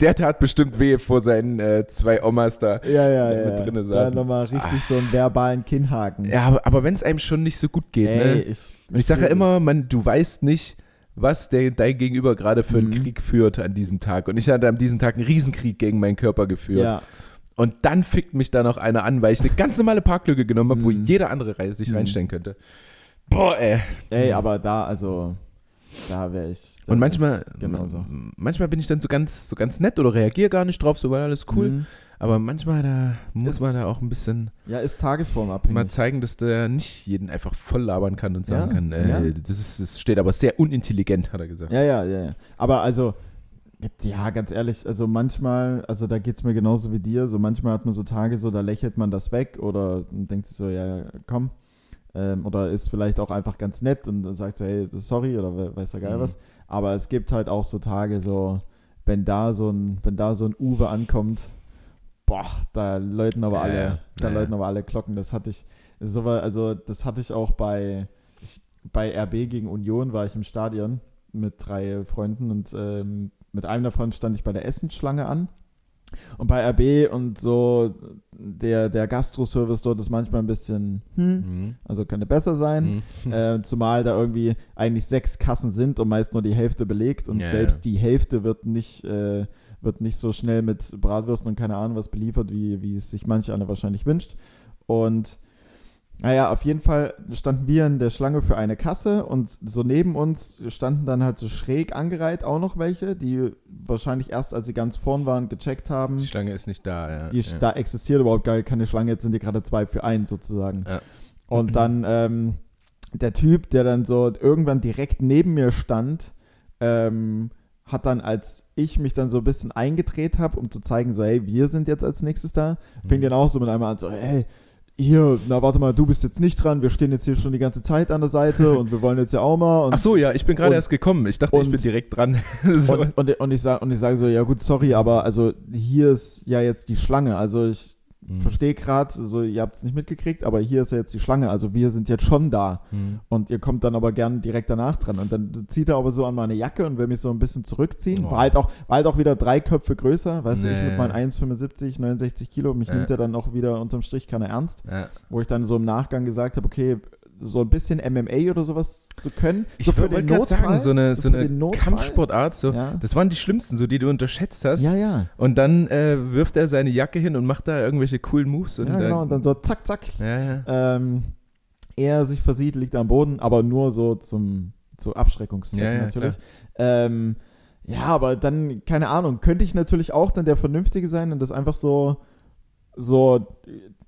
der tat bestimmt weh vor seinen äh, zwei Omas da. Ja, ja, ja. mit drinne da saßen. nochmal richtig so einen verbalen Kinnhaken. Ja, aber, aber wenn es einem schon nicht so gut geht, Ey, ne? ich, Und ich sage ja immer, man, du weißt nicht, was der, dein Gegenüber gerade für einen Mhm. Krieg führt an diesem Tag. Und ich hatte an diesem Tag einen Riesenkrieg gegen meinen Körper geführt. Ja, Und dann fickt mich da noch einer an, weil ich eine ganz normale Parklücke genommen habe, wo Mhm. jeder andere sich Mhm. reinstellen könnte. Boah, ey. ey, aber da, also, da wäre ich. da Und manchmal, ich genauso. manchmal bin ich dann so ganz, so ganz nett oder reagiere gar nicht drauf, so weil alles cool. Mhm. Aber manchmal da muss Ist- man da auch ein bisschen Ja, ist tagesformabhängig. mal zeigen, dass der nicht jeden einfach voll labern kann und sagen Ja, kann, äh, ja. das, ist, das steht aber sehr unintelligent, hat er gesagt. Ja, ja, ja, ja. Aber also, ja, ganz ehrlich, also manchmal, also da geht es mir genauso wie dir. So manchmal hat man so Tage, so da lächelt man das weg oder denkt sich so, ja, komm. Ähm, oder ist vielleicht auch einfach ganz nett und dann sagt so, hey, sorry oder we- weiß der Geil Mhm. was. Aber es gibt halt auch so Tage, so, wenn da so ein, wenn da so ein Uwe ankommt, boah, da läuten aber Ja, alle, ja. da Ja, ja. läuten aber alle Glocken. Das hatte ich, so war, also das hatte ich auch bei, ich, bei RB gegen Union war ich im Stadion mit drei Freunden und ähm, mit einem davon stand ich bei der Essensschlange an. Und bei RB und so, der, der Gastroservice dort ist manchmal ein bisschen, hm, Mhm. also könnte besser sein. Mhm. Äh, zumal da irgendwie eigentlich sechs Kassen sind und meist nur die Hälfte belegt und Ja, selbst die Hälfte wird nicht, äh, wird nicht so schnell mit Bratwürsten und keine Ahnung was beliefert, wie, wie es sich manch einer wahrscheinlich wünscht. Und naja, auf jeden Fall standen wir in der Schlange für eine Kasse und so neben uns standen dann halt so schräg angereiht auch noch welche, die wahrscheinlich erst, als sie ganz vorn waren, gecheckt haben. Die Schlange ist nicht da, ja. Die, ja. Da existiert überhaupt gar keine Schlange, jetzt sind die gerade zwei für einen sozusagen. Ja. Und dann ähm, der Typ, der dann so irgendwann direkt neben mir stand, ähm, hat dann, als ich mich dann so ein bisschen eingedreht habe, um zu zeigen, so, hey, wir sind jetzt als nächstes da, fing Mhm. dann auch so mit einmal an, so, hey, hier, na warte mal, du bist jetzt nicht dran, wir stehen jetzt hier schon die ganze Zeit an der Seite und wir wollen jetzt ja auch mal. Und Ach so, ja, ich bin gerade erst gekommen. Ich dachte, ich und- bin direkt dran. so. Und, und, und ich sage und ich sag so, ja gut, sorry, aber also hier ist ja jetzt die Schlange. Also ich Mhm. verstehe gerade, so ihr habt es nicht mitgekriegt, aber hier ist ja jetzt die Schlange. Also wir sind jetzt schon da. Mhm. Und ihr kommt dann aber gern direkt danach dran. Und dann zieht er aber so an meine Jacke und will mich so ein bisschen zurückziehen. Oh. War, halt auch, war halt auch wieder drei Köpfe größer. Weißt du, ich Nee. mit meinen 1,75, 69 Kilo, mich Ja. nimmt er dann auch wieder unterm Strich keiner ernst. Ja. Wo ich dann so im Nachgang gesagt habe, okay, so ein bisschen MMA oder sowas zu können. Ich so für wollte den Notfall. sagen, so eine, so für eine. Kampfsportart, so, Ja. das waren die schlimmsten, so die du unterschätzt hast. Ja, ja. Und dann äh, wirft er seine Jacke hin und macht da irgendwelche coolen Moves. Und Ja, genau. Und dann so zack, zack. ja, ja. Ähm, er sich versieht, liegt am Boden, aber nur so zum zu Abschreckungszwecken Ja, ja, natürlich. Ähm, ja, aber dann, keine Ahnung, könnte ich natürlich auch dann der Vernünftige sein und das einfach so, so,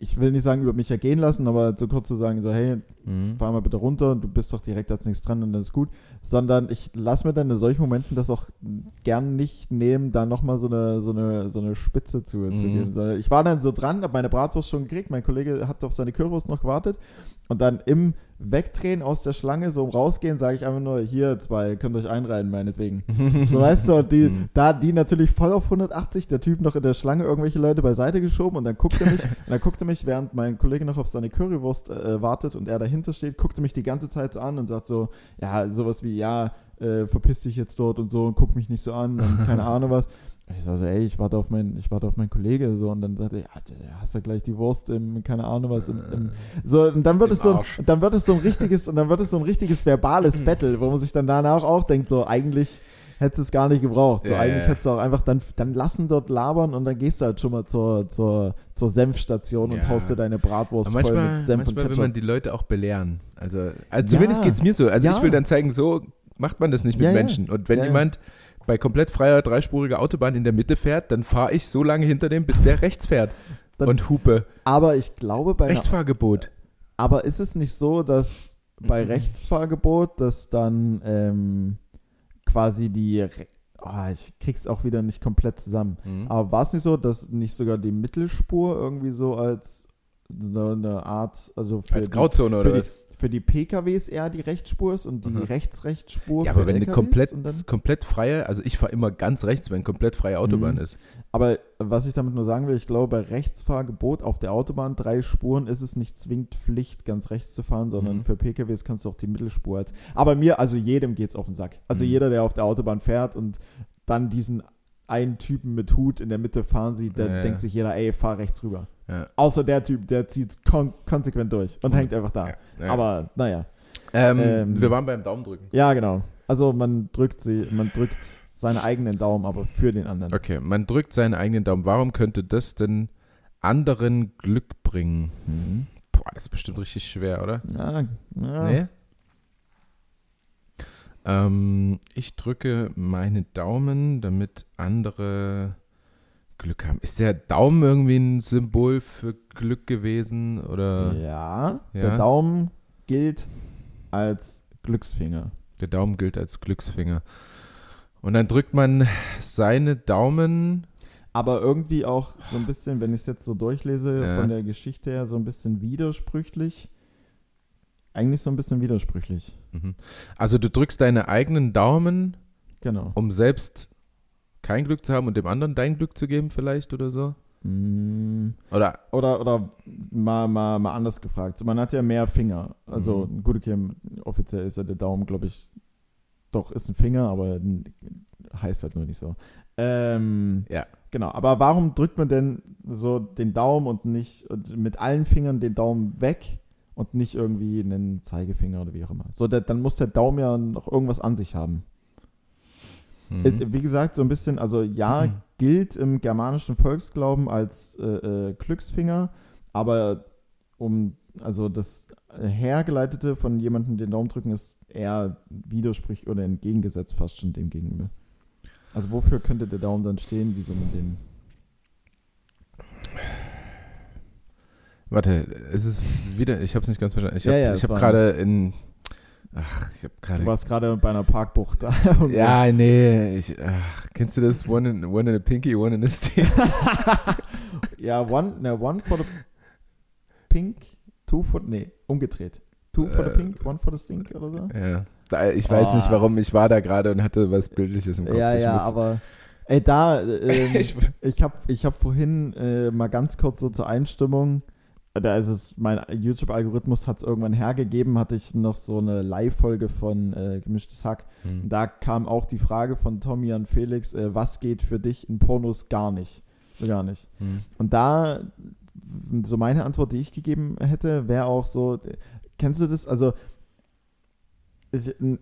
ich will nicht sagen, über mich ergehen lassen, aber so kurz zu sagen, so, hey, Mhm. fahr mal bitte runter, du bist doch direkt als nichts dran und dann ist gut. Sondern ich lasse mir dann in solchen Momenten das auch gern nicht nehmen, da nochmal so eine, so, eine, so eine Spitze zu, zu Mhm. geben. Sondern Ich war dann so dran, habe meine Bratwurst schon gekriegt, mein Kollege hat auf seine Currywurst noch gewartet und dann im Wegdrehen aus der Schlange, so um rausgehen, sage ich einfach nur, hier zwei, könnt euch einreihen, meinetwegen. so weißt du, und die, Mhm. da die natürlich voll auf 180, der Typ noch in der Schlange irgendwelche Leute beiseite geschoben und dann guckt er mich, und dann guckt er mich, während mein Kollege noch auf seine Currywurst äh, wartet und er dahinter steht, guckt er mich die ganze Zeit so an und sagt so, ja, sowas wie, ja, äh, verpiss dich jetzt dort und so und guck mich nicht so an und keine Ahnung was. Und ich sage so, ey, ich warte auf meinen, ich warte auf meinen Kollege so und dann sagt er, ja, du hast ja gleich die Wurst im, keine Ahnung was, im, im so, und dann wird Im es so, dann wird es so ein richtiges, und dann wird es so ein richtiges verbales Battle, wo man sich dann danach auch denkt, so, eigentlich hättest du es gar nicht gebraucht. So, Ja, eigentlich ja. hättest du auch einfach dann, dann lassen dort labern und dann gehst du halt schon mal zur, zur, zur Senfstation und Ja. haust dir deine Bratwurst Aber voll manchmal, mit Senf und manchmal will Ketchup. man die Leute auch belehren. Also, also zumindest geht es mir so. Also ich will dann zeigen, so macht man das nicht mit. Menschen. Und wenn jemand bei komplett freier dreispuriger Autobahn in der Mitte fährt, dann fahre ich so lange hinter dem, bis der rechts fährt. Dann- und hupe. aber ich glaube, bei einer, Rechtsfahrgebot. aber ist es nicht so, dass bei Mhm. Rechtsfahrgebot, dass dann ähm, quasi die, oh, ich krieg's auch wieder nicht komplett zusammen. Mhm. Aber war es nicht so, dass nicht sogar die Mittelspur irgendwie so als so eine Art, also für, Als die, Grauzone oder für, was? Für die PKWs eher die Rechtsspur ist und die Mhm. Rechtsrechtsspur Ja, aber wenn eine LKWs komplett, und dann, komplett freie, also ich fahre immer ganz rechts, wenn komplett freie Autobahn Mhm. ist. Aber was ich damit nur sagen will, ich glaube, bei Rechtsfahrgebot auf der Autobahn drei Spuren ist es nicht zwingend Pflicht, ganz rechts zu fahren, sondern Mhm. für PKWs kannst du auch die Mittelspur als. Aber mir, also jedem geht's auf den Sack. Also Mhm. jeder, der auf der Autobahn fährt und dann diesen einen Typen mit Hut in der Mitte fahren sieht, der Ja, ja. denkt sich jeder, ey, fahr rechts rüber. Ja. Außer der Typ, der zieht kon konsequent durch und Mhm. hängt einfach da. Ja, ja. Aber naja, ähm, ähm, wir waren beim Daumen drücken. ja, genau. Also man drückt sie, man drückt seinen eigenen Daumen, aber für den anderen. Okay, man drückt seinen eigenen Daumen. Warum könnte das denn anderen Glück bringen? Mhm. Boah, das ist bestimmt richtig schwer, oder? Ja, ja. Nee? Ähm, ich drücke meine Daumen, damit andere Glück haben. Ist der Daumen irgendwie ein Symbol für Glück gewesen? Oder ja, Ja. der Daumen gilt als Glücksfinger. der Daumen gilt als Glücksfinger? Und dann drückt man seine Daumen. Aber irgendwie auch so ein bisschen, wenn ich es jetzt so durchlese, Ja. von der Geschichte her so ein bisschen widersprüchlich. Eigentlich so ein bisschen widersprüchlich. Mhm. Also du drückst deine eigenen Daumen, Genau. um selbst kein Glück zu haben und dem anderen dein Glück zu geben vielleicht oder so? Mm, Oder Oder, oder mal, mal, mal anders gefragt. So, man hat ja mehr Finger. Also, Mhm. gut, okay, offiziell ist ja der Daumen, glaube ich, doch, ist ein Finger, aber heißt halt nur nicht so. Ähm, Ja. Genau, aber warum drückt man denn so den Daumen und nicht mit allen Fingern den Daumen weg und nicht irgendwie einen Zeigefinger oder wie auch immer? So, der, dann muss der Daumen ja noch irgendwas an sich haben. Mhm. Wie gesagt, so ein bisschen, also ja, Mhm. gilt im germanischen Volksglauben als äh, äh, Glücksfinger, aber um, also das Hergeleitete von jemandem den Daumen drücken ist eher widersprüchlich oder entgegengesetzt fast schon dem gegenüber. Also wofür könnte der Daumen dann stehen, wie soll man den? Warte, es ist wieder, ich habe es nicht ganz verstanden. Ich Ja, habe ja, es hab gerade in, ach, ich habe Du gerade, warst gerade bei einer Parkbucht da. ja, nee, ich, ach, kennst du das? One in, one in a pinky, one in a stick. ja, one, ne, one for the pink, two for, nee, umgedreht. Two for the Äh, pink, one for the stink oder so? ja, ich weiß nicht Oh. warum, ich war da gerade und hatte was Bildliches im Kopf. Ja, ich ja, aber ey, da, ähm, ich, ich habe ich hab vorhin äh, mal ganz kurz so zur Einstimmung, äh, da ist es, mein YouTube-Algorithmus hat es irgendwann hergegeben, hatte ich noch so eine Live-Folge von äh, Gemischtes Hack. Hm. Und da kam auch die Frage von Tommy an Felix, äh, was geht für dich in Pornos gar nicht? Gar nicht. Hm. Und da, so meine Antwort, die ich gegeben hätte, wäre auch so, kennst du das? Also, ich, ein,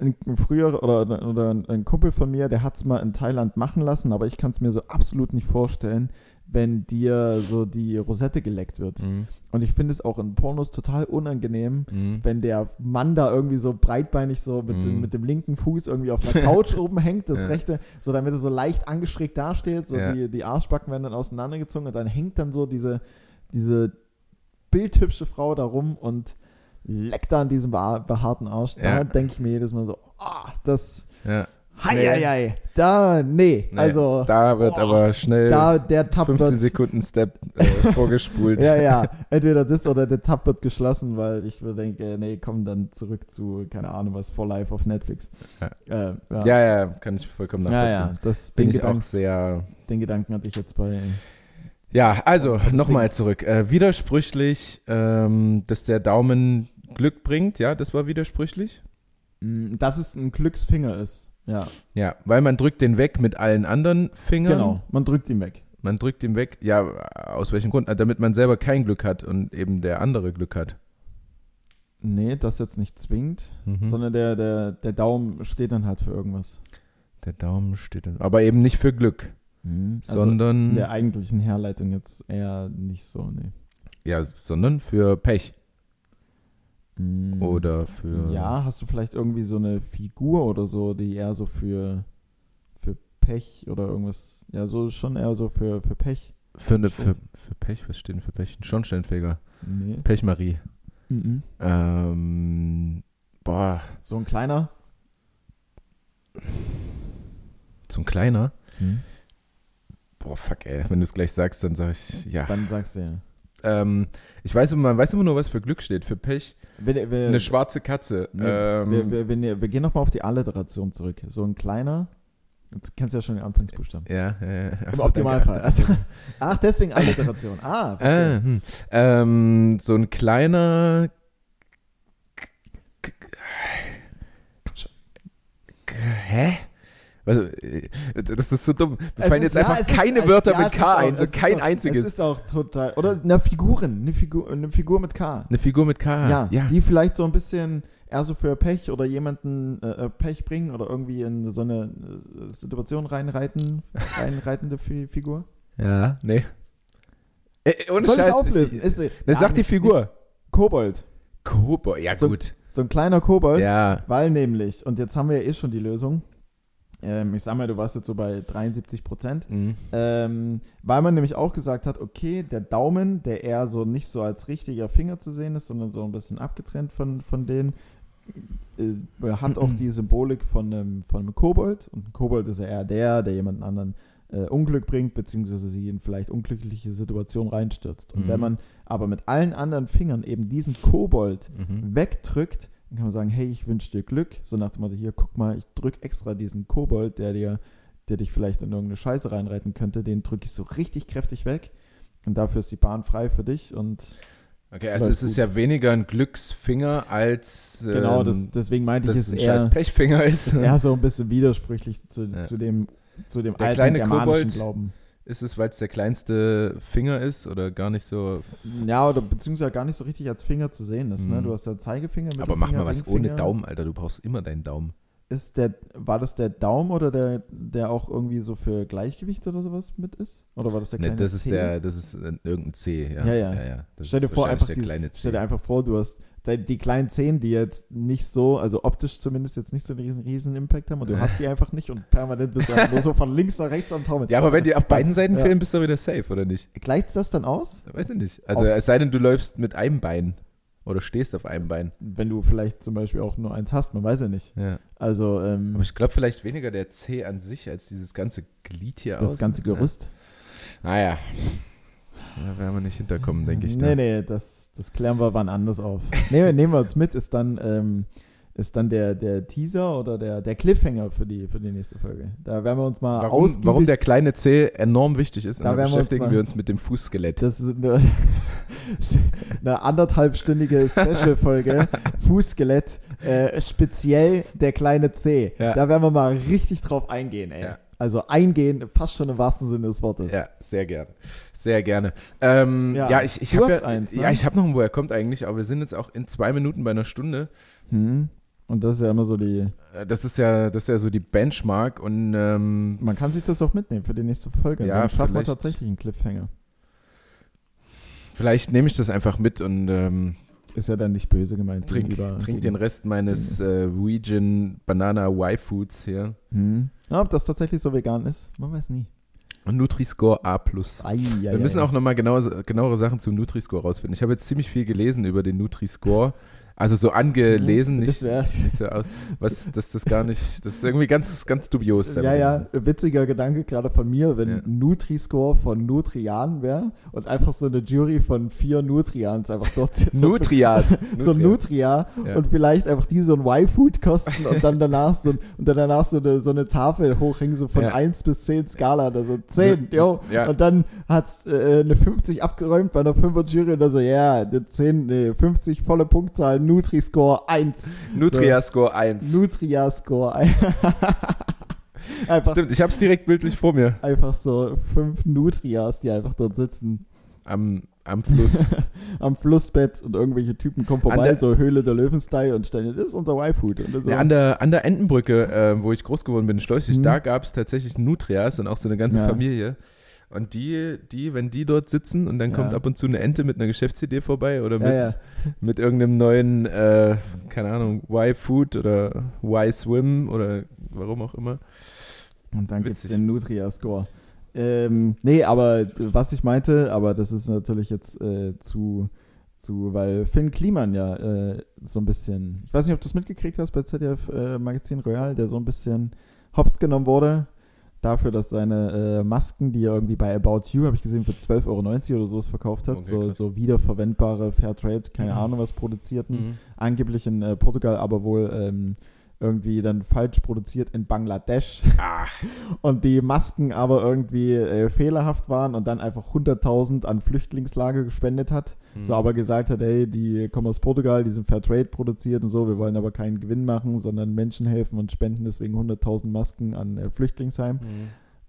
ein früher oder, oder ein Kumpel von mir, der hat es mal in Thailand machen lassen, aber ich kann es mir so absolut nicht vorstellen, wenn dir so die Rosette geleckt wird. Hm. Und ich finde es auch in Pornos total unangenehm, Hm. wenn der Mann da irgendwie so breitbeinig so mit, dem, Mhm. mit dem linken Fuß irgendwie auf einer Couch oben hängt, das Ja. rechte, so damit er so leicht angeschrägt dasteht, so Ja. die, die Arschbacken werden dann auseinandergezogen und dann hängt dann so diese, diese bildhübsche Frau da rum und leckt da an diesem beha- behaarten Arsch. Da Ja. denke ich mir jedes Mal so, ah, das, Ja. Hei, Nee. hei, da, nee, Nee, also da wird oh, aber schnell da, der Tab 15 wird, Sekunden Step äh, vorgespult. ja, ja, entweder das oder der Tab wird geschlossen, weil ich würde denke, nee, komm dann zurück zu, keine Ahnung was, For Life auf Netflix. Ja. Äh, ja. ja, ja, kann ich vollkommen ja, nachvollziehen. ja, das, Bin den, ich Gedanken, auch sehr. den Gedanken hatte ich jetzt bei, Ja, also nochmal zurück. Äh, widersprüchlich, ähm, dass der Daumen Glück bringt, ja, das war widersprüchlich. Mm, dass es ein Glücksfinger ist. Ja, Ja, weil man drückt den weg mit allen anderen Fingern. genau, man drückt ihn weg. Man drückt ihn weg. Ja, aus welchem Grund? Äh, Damit man selber kein Glück hat und eben der andere Glück hat. Nee, das jetzt nicht zwingend, Mhm. sondern der, der, der Daumen steht dann halt für irgendwas. Der Daumen steht dann. Aber eben nicht für Glück, Mhm. Also sondern. in der eigentlichen Herleitung jetzt eher nicht so, nee. ja, sondern für Pech. Mm. Oder für. Ja, hast du vielleicht irgendwie so eine Figur oder so, die eher so für, für Pech oder irgendwas, ja, so schon eher so für, für Pech. Für, eine, für, für Pech, was steht denn für Pech? Ein Schornsteinfeger. Nee. Pechmarie. Mhm. Ähm, boah, So ein kleiner. so ein kleiner. Mhm. Boah, fuck, ey. Wenn du es gleich sagst, dann sag ich ja. Dann sagst du ja. Ähm, ich weiß immer, man weiß immer nur, was für Glück steht. Für Pech. Wir, wir, Eine schwarze Katze. nee, ähm, wir, wir, wir, gehen nochmal auf die Alliteration zurück. So ein kleiner. Jetzt kennst du ja schon den Anfangsbuchstaben. ja, ja, ja. Ach Im so, Optimalfall. Also, ach, deswegen Alliteration. Ah, Ah, verstehe. hm. ähm, so ein kleiner. Hä? Also, das ist so dumm. Wir Es fallen ist- jetzt ja, einfach es ist- keine Wörter ja, mit ist K auch- ein, so ist kein auch, einziges. Es ist auch total. Oder eine Figurin, eine Figur, eine Figur mit K. Eine Figur mit K. ja, ja. die vielleicht so ein bisschen eher so für Pech oder jemanden äh, äh, Pech bringen oder irgendwie in so eine äh, Situation reinreiten, reinreitende Fi Figur. Ja, nee. Äh, ohne Soll Scheiß. auflösen? Ist, ne, ja, sag die Figur. Kobold. Kobold. Ja, So- gut. So ein kleiner Kobold. Ja. Weil nämlich, und jetzt haben wir ja eh schon die Lösung. Ähm, ich sag mal, du warst jetzt so bei 73 Prozent. Mhm. Ähm, weil man nämlich auch gesagt hat, okay, der Daumen, der eher so nicht so als richtiger Finger zu sehen ist, sondern so ein bisschen abgetrennt von, von denen, äh, hat auch die Symbolik von einem, von einem Kobold. Und ein Kobold ist ja eher der, der jemanden anderen äh, Unglück bringt, beziehungsweise sie in vielleicht unglückliche Situationen reinstürzt. Und Mhm. wenn man aber mit allen anderen Fingern eben diesen Kobold Mhm. wegdrückt, dann kann man sagen, hey, ich wünsche dir Glück. So nach dem Motto, hier, guck mal, ich drück extra diesen Kobold, der dir, der dich vielleicht in irgendeine Scheiße reinreiten könnte, den drücke ich so richtig kräftig weg. Und dafür ist die Bahn frei für dich. Und Okay, also es ist gut. ja weniger ein Glücksfinger als ähm, genau, das, deswegen meinte ich, es ein ist eher, scheiß Pechfinger ist. ist eher so ein bisschen widersprüchlich zu, Ja. zu dem, zu dem Der alten germanischen Kobold- Glauben. Ist es, weil es der kleinste Finger ist oder gar nicht so? Ja, oder beziehungsweise gar nicht so richtig als Finger zu sehen ist. Ne? Mhm. Du hast ja Zeigefinger, Aber mach mal was Ringfinger. ohne Daumen, Alter. Du brauchst immer deinen Daumen. Ist der, war das der Daumen oder der, der auch irgendwie so für Gleichgewicht oder sowas mit ist? Oder war das der Ne, kleine das ist Zeh? der, das ist äh, irgendein C, ja. Ja, ja. Das Stell dir ist vor, einfach der diese- kleine C. Stell dir einfach vor, du hast de- die kleinen Zehen, die jetzt nicht so, also optisch zumindest jetzt nicht so einen riesen, riesen Impact haben und du hast die einfach nicht und permanent bist du einfach nur so von links nach rechts am Taumeln. ja, aber wenn die auf beiden Seiten Ja. fehlen, bist du wieder safe, oder nicht? Gleicht das dann aus? Weiß ich nicht. Also Auf- es sei denn, du läufst mit einem Bein oder stehst auf einem Bein. Wenn du vielleicht zum Beispiel auch nur eins hast, man weiß ja nicht. Ja. Also ähm, Aber ich glaube vielleicht weniger der C an sich als dieses ganze Glied hier das außen. ganze Gerüst. Ja. Naja. Da werden wir nicht hinterkommen, denke ich. Nee, da. nee, das, das klären wir wann anders auf. nehmen, nehmen wir uns mit, ist dann, ähm, ist dann der, der Teaser oder der, der Cliffhanger für die, für die nächste Folge. Da werden wir uns mal Warum, ausgiebig warum der kleine C enorm wichtig ist, Da werden wir uns beschäftigen mal- wir uns mit dem Fußskelett. Das ist eine, eine anderthalbstündige Special-Folge. Fußskelett, äh, speziell der kleine C. Ja. Da werden wir mal richtig drauf eingehen, ey. Ja. Also eingehen, fast schon im wahrsten Sinne des Wortes. Ja, sehr gerne. Sehr gerne. Ähm, ja, Ja, ich, ich habe ja, eins, ne? ja, ich habe noch einen, woher kommt eigentlich, aber wir sind jetzt auch in zwei Minuten bei einer Stunde. Hm. Und das ist ja immer so die. Äh, Das ist ja, das ist ja so die Benchmark und ähm, Man kann sich das auch mitnehmen für die nächste Folge. Ja, Dann wir vielleicht- tatsächlich einen Cliffhanger. vielleicht nehme ich das einfach mit und ähm, Ist ja dann nicht böse gemeint. trink, gegenüber- trink den Rest meines äh, Vegan Banana Y-Foods hier. Hm. Ja, ob das tatsächlich so vegan ist, man weiß nie. Und Nutri-Score A+. Ei, Wir müssen auch nochmal genauere, genauere Sachen zum Nutri-Score rausfinden. Ich habe jetzt ziemlich viel gelesen über den Nutri-Score. Also so angelesen, nicht, Das nicht so aus, was, dass das gar nicht, das ist irgendwie ganz, ganz dubios. ja, ja, witziger Gedanke gerade von mir, wenn Ja. Nutri-Score von Nutrian wäre und einfach so eine Jury von vier Nutrians einfach dort sitzt. Nutrias. so ein Nutria Ja. und vielleicht einfach die so ein Y-Food kosten und dann danach so, und dann danach so eine, so eine Tafel hochhängen, so von Ja. 1 bis 10 Skala, also 10, jo. Ja. Und dann hat's äh, eine 50 abgeräumt bei einer 5er Jury und dann so, ja, eine 10, nee, 50 volle Punktzahl, Nutri-Score 1. Nutria-Score 1. Nutria-Score 1. einfach, Stimmt, ich habe es direkt bildlich vor mir. einfach so fünf Nutrias, die einfach dort sitzen Am, am Fluss. am Flussbett und irgendwelche Typen kommen vorbei, der- so Höhle der Löwen-Style und stellen, das ist unser Y-Food. So, Ja, an, der, an der Entenbrücke, äh, wo ich groß geworden bin, in Schleusig, Mhm. da gab es tatsächlich Nutrias und auch so eine ganze Ja. Familie. Und die, die, wenn die dort sitzen und dann Ja. kommt ab und zu eine Ente mit einer Geschäftsidee vorbei oder mit, ja, ja. mit irgendeinem neuen, äh, keine Ahnung, Y-Food oder Y-Swim oder warum auch immer. Und dann gibt es den Nutria-Score. Ähm, nee, aber was ich meinte, aber das ist natürlich jetzt äh, zu, zu, weil Finn Kliman ja äh, so ein bisschen, ich weiß nicht, ob du es mitgekriegt hast bei ZDF äh, Magazin Royal, der so ein bisschen hops genommen wurde. Dafür, dass seine äh, Masken, die er irgendwie bei About You, habe ich gesehen, für 12,90 Euro oder sowas verkauft hat, Okay, so, so wiederverwendbare Fairtrade, keine Mhm. Ahnung was produzierten, angeblich in äh, Portugal, aber wohl ähm, irgendwie dann falsch produziert in Bangladesch Ah, und die Masken aber irgendwie äh, fehlerhaft waren und dann einfach 100.000 an Flüchtlingslager gespendet hat. hm. So aber gesagt hat, hey, die kommen aus Portugal, die sind Fairtrade produziert und so, wir wollen aber keinen Gewinn machen, sondern Menschen helfen und spenden deswegen 100.000 Masken an äh, Flüchtlingsheim. Hm.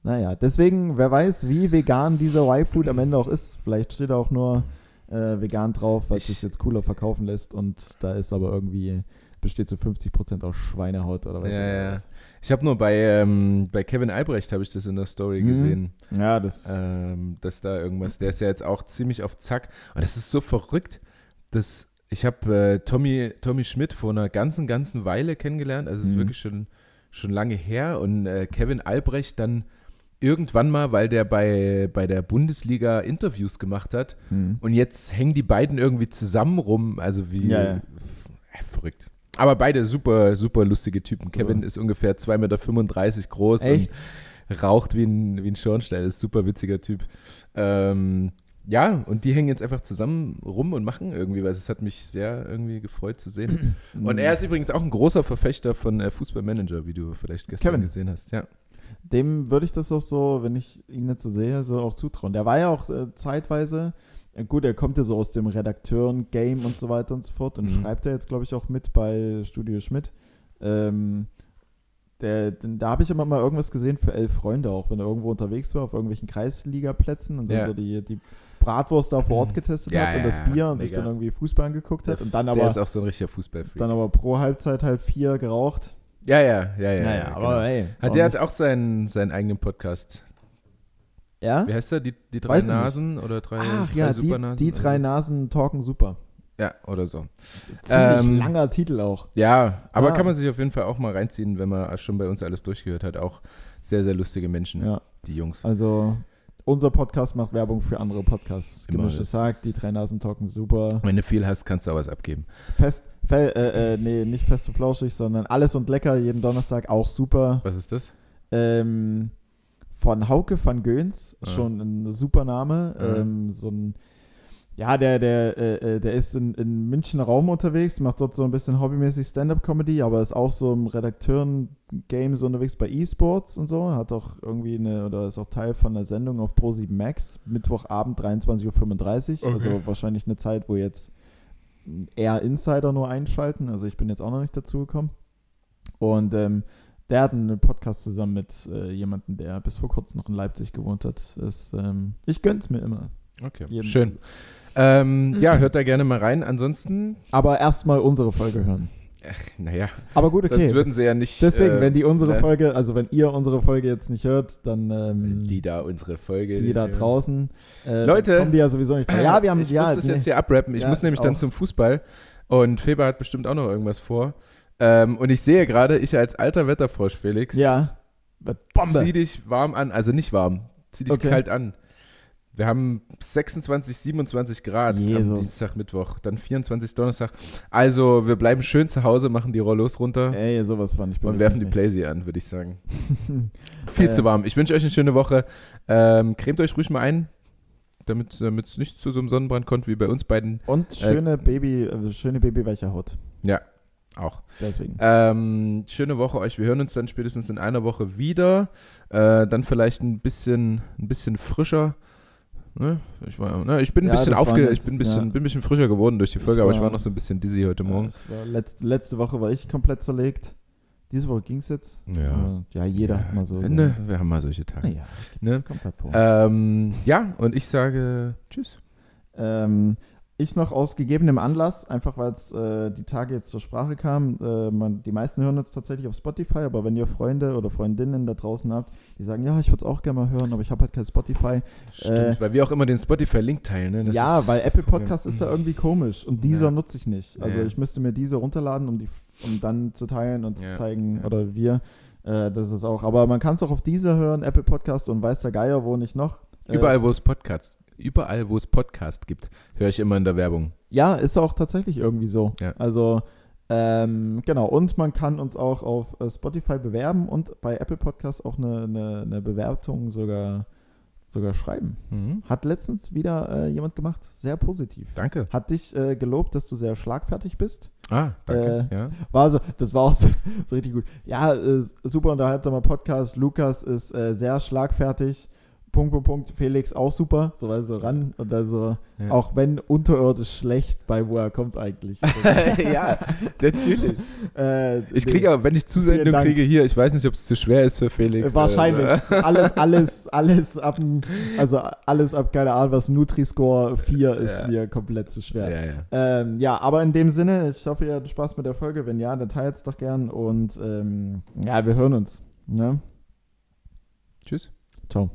Naja, deswegen, wer weiß, wie vegan dieser Y-Food am Ende auch ist. Vielleicht steht auch nur äh, vegan drauf, was Ich- es jetzt cooler verkaufen lässt und da ist aber irgendwie, besteht zu 50% aus Schweinehaut oder was Ja, ja. Ich habe nur bei, ähm, bei Kevin Albrecht habe ich das in der Story Mhm. gesehen, Ja, das, ähm, dass da irgendwas, der ist ja jetzt auch ziemlich auf Zack. Und das ist so verrückt, dass ich habe äh, Tommy, Tommy Schmidt vor einer ganzen, ganzen Weile kennengelernt, also es ist Mhm. wirklich schon, schon lange her und äh, Kevin Albrecht dann irgendwann mal, weil der bei, bei der Bundesliga Interviews gemacht hat hm. und jetzt hängen die beiden irgendwie zusammen rum, also wie Ja, ja. äh, verrückt. Aber beide super, super lustige Typen. Super. Kevin ist ungefähr 2,35 Meter groß Echt? und raucht wie ein, wie ein Schornstein. Ist ein super witziger Typ. Ähm, ja, und die hängen jetzt einfach zusammen rum und machen irgendwie was. Es hat mich sehr irgendwie gefreut zu sehen. Und er ist übrigens auch ein großer Verfechter von äh, Fußballmanager, wie du vielleicht gestern Kevin. gesehen hast. Ja. Dem würde ich das auch so, wenn ich ihn jetzt so sehe, so auch zutrauen. Der war ja auch äh, zeitweise, gut, er kommt ja so aus dem Redakteuren-Game und so weiter und so fort und Mhm. schreibt ja jetzt, glaube ich, auch mit bei Studio Schmidt. Ähm, der, den, da habe ich immer mal irgendwas gesehen für elf Freunde auch, wenn er irgendwo unterwegs war, auf irgendwelchen Kreisliga-Plätzen und dann Ja. so die, die Bratwurst da vor Ort getestet Ja, hat und das ja, Bier und sich mega. dann irgendwie Fußball angeguckt hat und dann der aber, ist auch so ein richtiger Fußballfreak. dann aber pro Halbzeit halt vier geraucht. ja, ja, ja, ja. naja, ja, aber genau. ey. Hat, der hat nicht? auch seinen, seinen eigenen Podcast. Ja? Wie heißt der? Die, die drei Weiß. Nasen oder drei, Ach drei ja, die, Supernasen? die drei Nasen talken super. Ja, oder so. Ziemlich Ähm, langer Titel auch. Ja, aber Ah. kann man sich auf jeden Fall auch mal reinziehen, wenn man schon bei uns alles durchgehört hat. Auch sehr, sehr lustige Menschen, Ja, die Jungs. also unser Podcast macht Werbung für andere Podcasts. Sagt, ist- die drei Nasen talken super. Wenn du viel hast, kannst du auch was abgeben. Fest, fe, äh, äh, nee, nicht fest und flauschig, sondern alles und lecker jeden Donnerstag auch super. Was ist das? Ähm, von Hauke van Göns, Ah. schon ein super Name. Ah. Ähm, so ein, ja, der, der, äh, äh, der ist in, in Münchner Raum unterwegs, macht dort so ein bisschen hobbymäßig Stand-Up-Comedy, aber ist auch so im Redakteuren-Game so unterwegs bei E-Sports und so. Hat auch irgendwie eine, oder ist auch Teil von einer Sendung auf Pro7 Max, Mittwochabend 23.35 Uhr. Okay. Also wahrscheinlich eine Zeit, wo jetzt eher Insider nur einschalten. Also ich bin jetzt auch noch nicht dazu gekommen. Und ähm, der hat einen Podcast zusammen mit äh, jemandem, der bis vor kurzem noch in Leipzig gewohnt hat. Das, ähm, ich gönn's mir immer. Okay, Jeden- schön. Ähm, ja, hört da gerne mal rein. Ansonsten, Aber erstmal unsere Folge hören. naja, Aber gut, okay. sonst würden sie ja nicht. Deswegen, äh, wenn die unsere ne, Folge, also wenn ihr unsere Folge jetzt nicht hört, dann ähm, Die da unsere Folge. die da hören. draußen, äh, Leute, dann kommen die ja sowieso nicht dran. Ja, wir haben, ich ja, muss das nee. jetzt hier abrappen. Ich Ja, muss ich nämlich dann auch. zum Fußball. Und Feber hat bestimmt auch noch irgendwas vor. Ähm, und ich sehe gerade, ich als alter Wetterfrosch, Felix, ja, Bombe. zieh dich warm an. Also nicht warm, zieh dich Okay. kalt an. Wir haben 26, 27 Grad am Jesus. Dienstag, Mittwoch, dann 24 Donnerstag. Also wir bleiben schön zu Hause, machen die Rollos runter Ey, sowas fand ich und werfen die. Playsee an, würde ich sagen. Viel Äh, zu warm. Ich wünsche euch eine schöne Woche. Ähm, cremt euch ruhig mal ein, damit es nicht zu so einem Sonnenbrand kommt wie bei uns beiden. Und schöne Baby, äh, schöne Babyweiche Haut. Ja, auch. Deswegen. Ähm, schöne Woche euch. Wir hören uns dann spätestens in einer Woche wieder. Äh, dann vielleicht ein bisschen, ein bisschen frischer. Ne? Ich, war, ne? ich bin ein Ja, bisschen aufge, jetzt- ich bin ein bisschen, ja. bin ein bisschen frischer geworden durch die Folge, aber ich war- war noch so ein bisschen dizzy heute Ja, Morgen. war letzte, letzte Woche war ich komplett zerlegt. Diese Woche ging es jetzt. Ja. Ja, jeder ja, hat mal so. Ne, so wir haben mal solche Tage. naja, Ne? kommt halt vor. Ähm, ja, und ich sage Tschüss. Ähm, ich noch aus gegebenem Anlass, einfach weil es äh, die Tage jetzt zur Sprache kam. Äh, man, die meisten hören uns tatsächlich auf Spotify, aber wenn ihr Freunde oder Freundinnen da draußen habt, die sagen, ja, ich würde es auch gerne mal hören, aber ich habe halt kein Spotify. Stimmt, Äh, weil wir auch immer den Spotify-Link teilen. Ne? Ja, ist weil Apple. Podcast ist ja irgendwie komisch und dieser Ja. nutze ich nicht. Also Ja. ich müsste mir diese runterladen, um, die, um dann zu teilen und Ja, zu zeigen, oder wir, äh, das ist auch. Aber man kann es auch auf dieser hören, Apple Podcast und weiß der Geier, wo nicht noch. Äh, Überall, wo es Podcasts, überall, wo es Podcast gibt, höre ich immer in der Werbung. Ja, ist auch tatsächlich irgendwie so. Ja. Also, ähm, genau. Und man kann uns auch auf äh, Spotify bewerben und bei Apple Podcasts auch eine, eine, eine Bewertung sogar sogar schreiben. Mhm. Hat letztens wieder äh, jemand gemacht. Sehr positiv. Danke. Hat dich äh, gelobt, dass du sehr schlagfertig bist. Ah, danke. Äh, ja. War also, das war auch so, so richtig gut. Ja, äh, super unterhaltsamer Podcast. Lukas ist äh, sehr schlagfertig. Punkt, Punkt, Punkt. Felix auch super. So, also ran. Und dann so, Ja. auch wenn unterirdisch schlecht bei wo er kommt eigentlich. ja, natürlich. äh, Ich nee. kriege aber, wenn ich Zusendung kriege hier, ich weiß nicht, ob es zu schwer ist für Felix. Wahrscheinlich. äh, alles, alles, alles ab, also alles ab, keine Ahnung, was Nutri-Score 4 ist Ja. mir komplett zu schwer. Ja, ja. Ähm, ja, aber in dem Sinne, ich hoffe, ihr hattet Spaß mit der Folge. Wenn ja, dann teilt es doch gern und ähm, ja, wir hören uns. Ne? Tschüss. Ciao.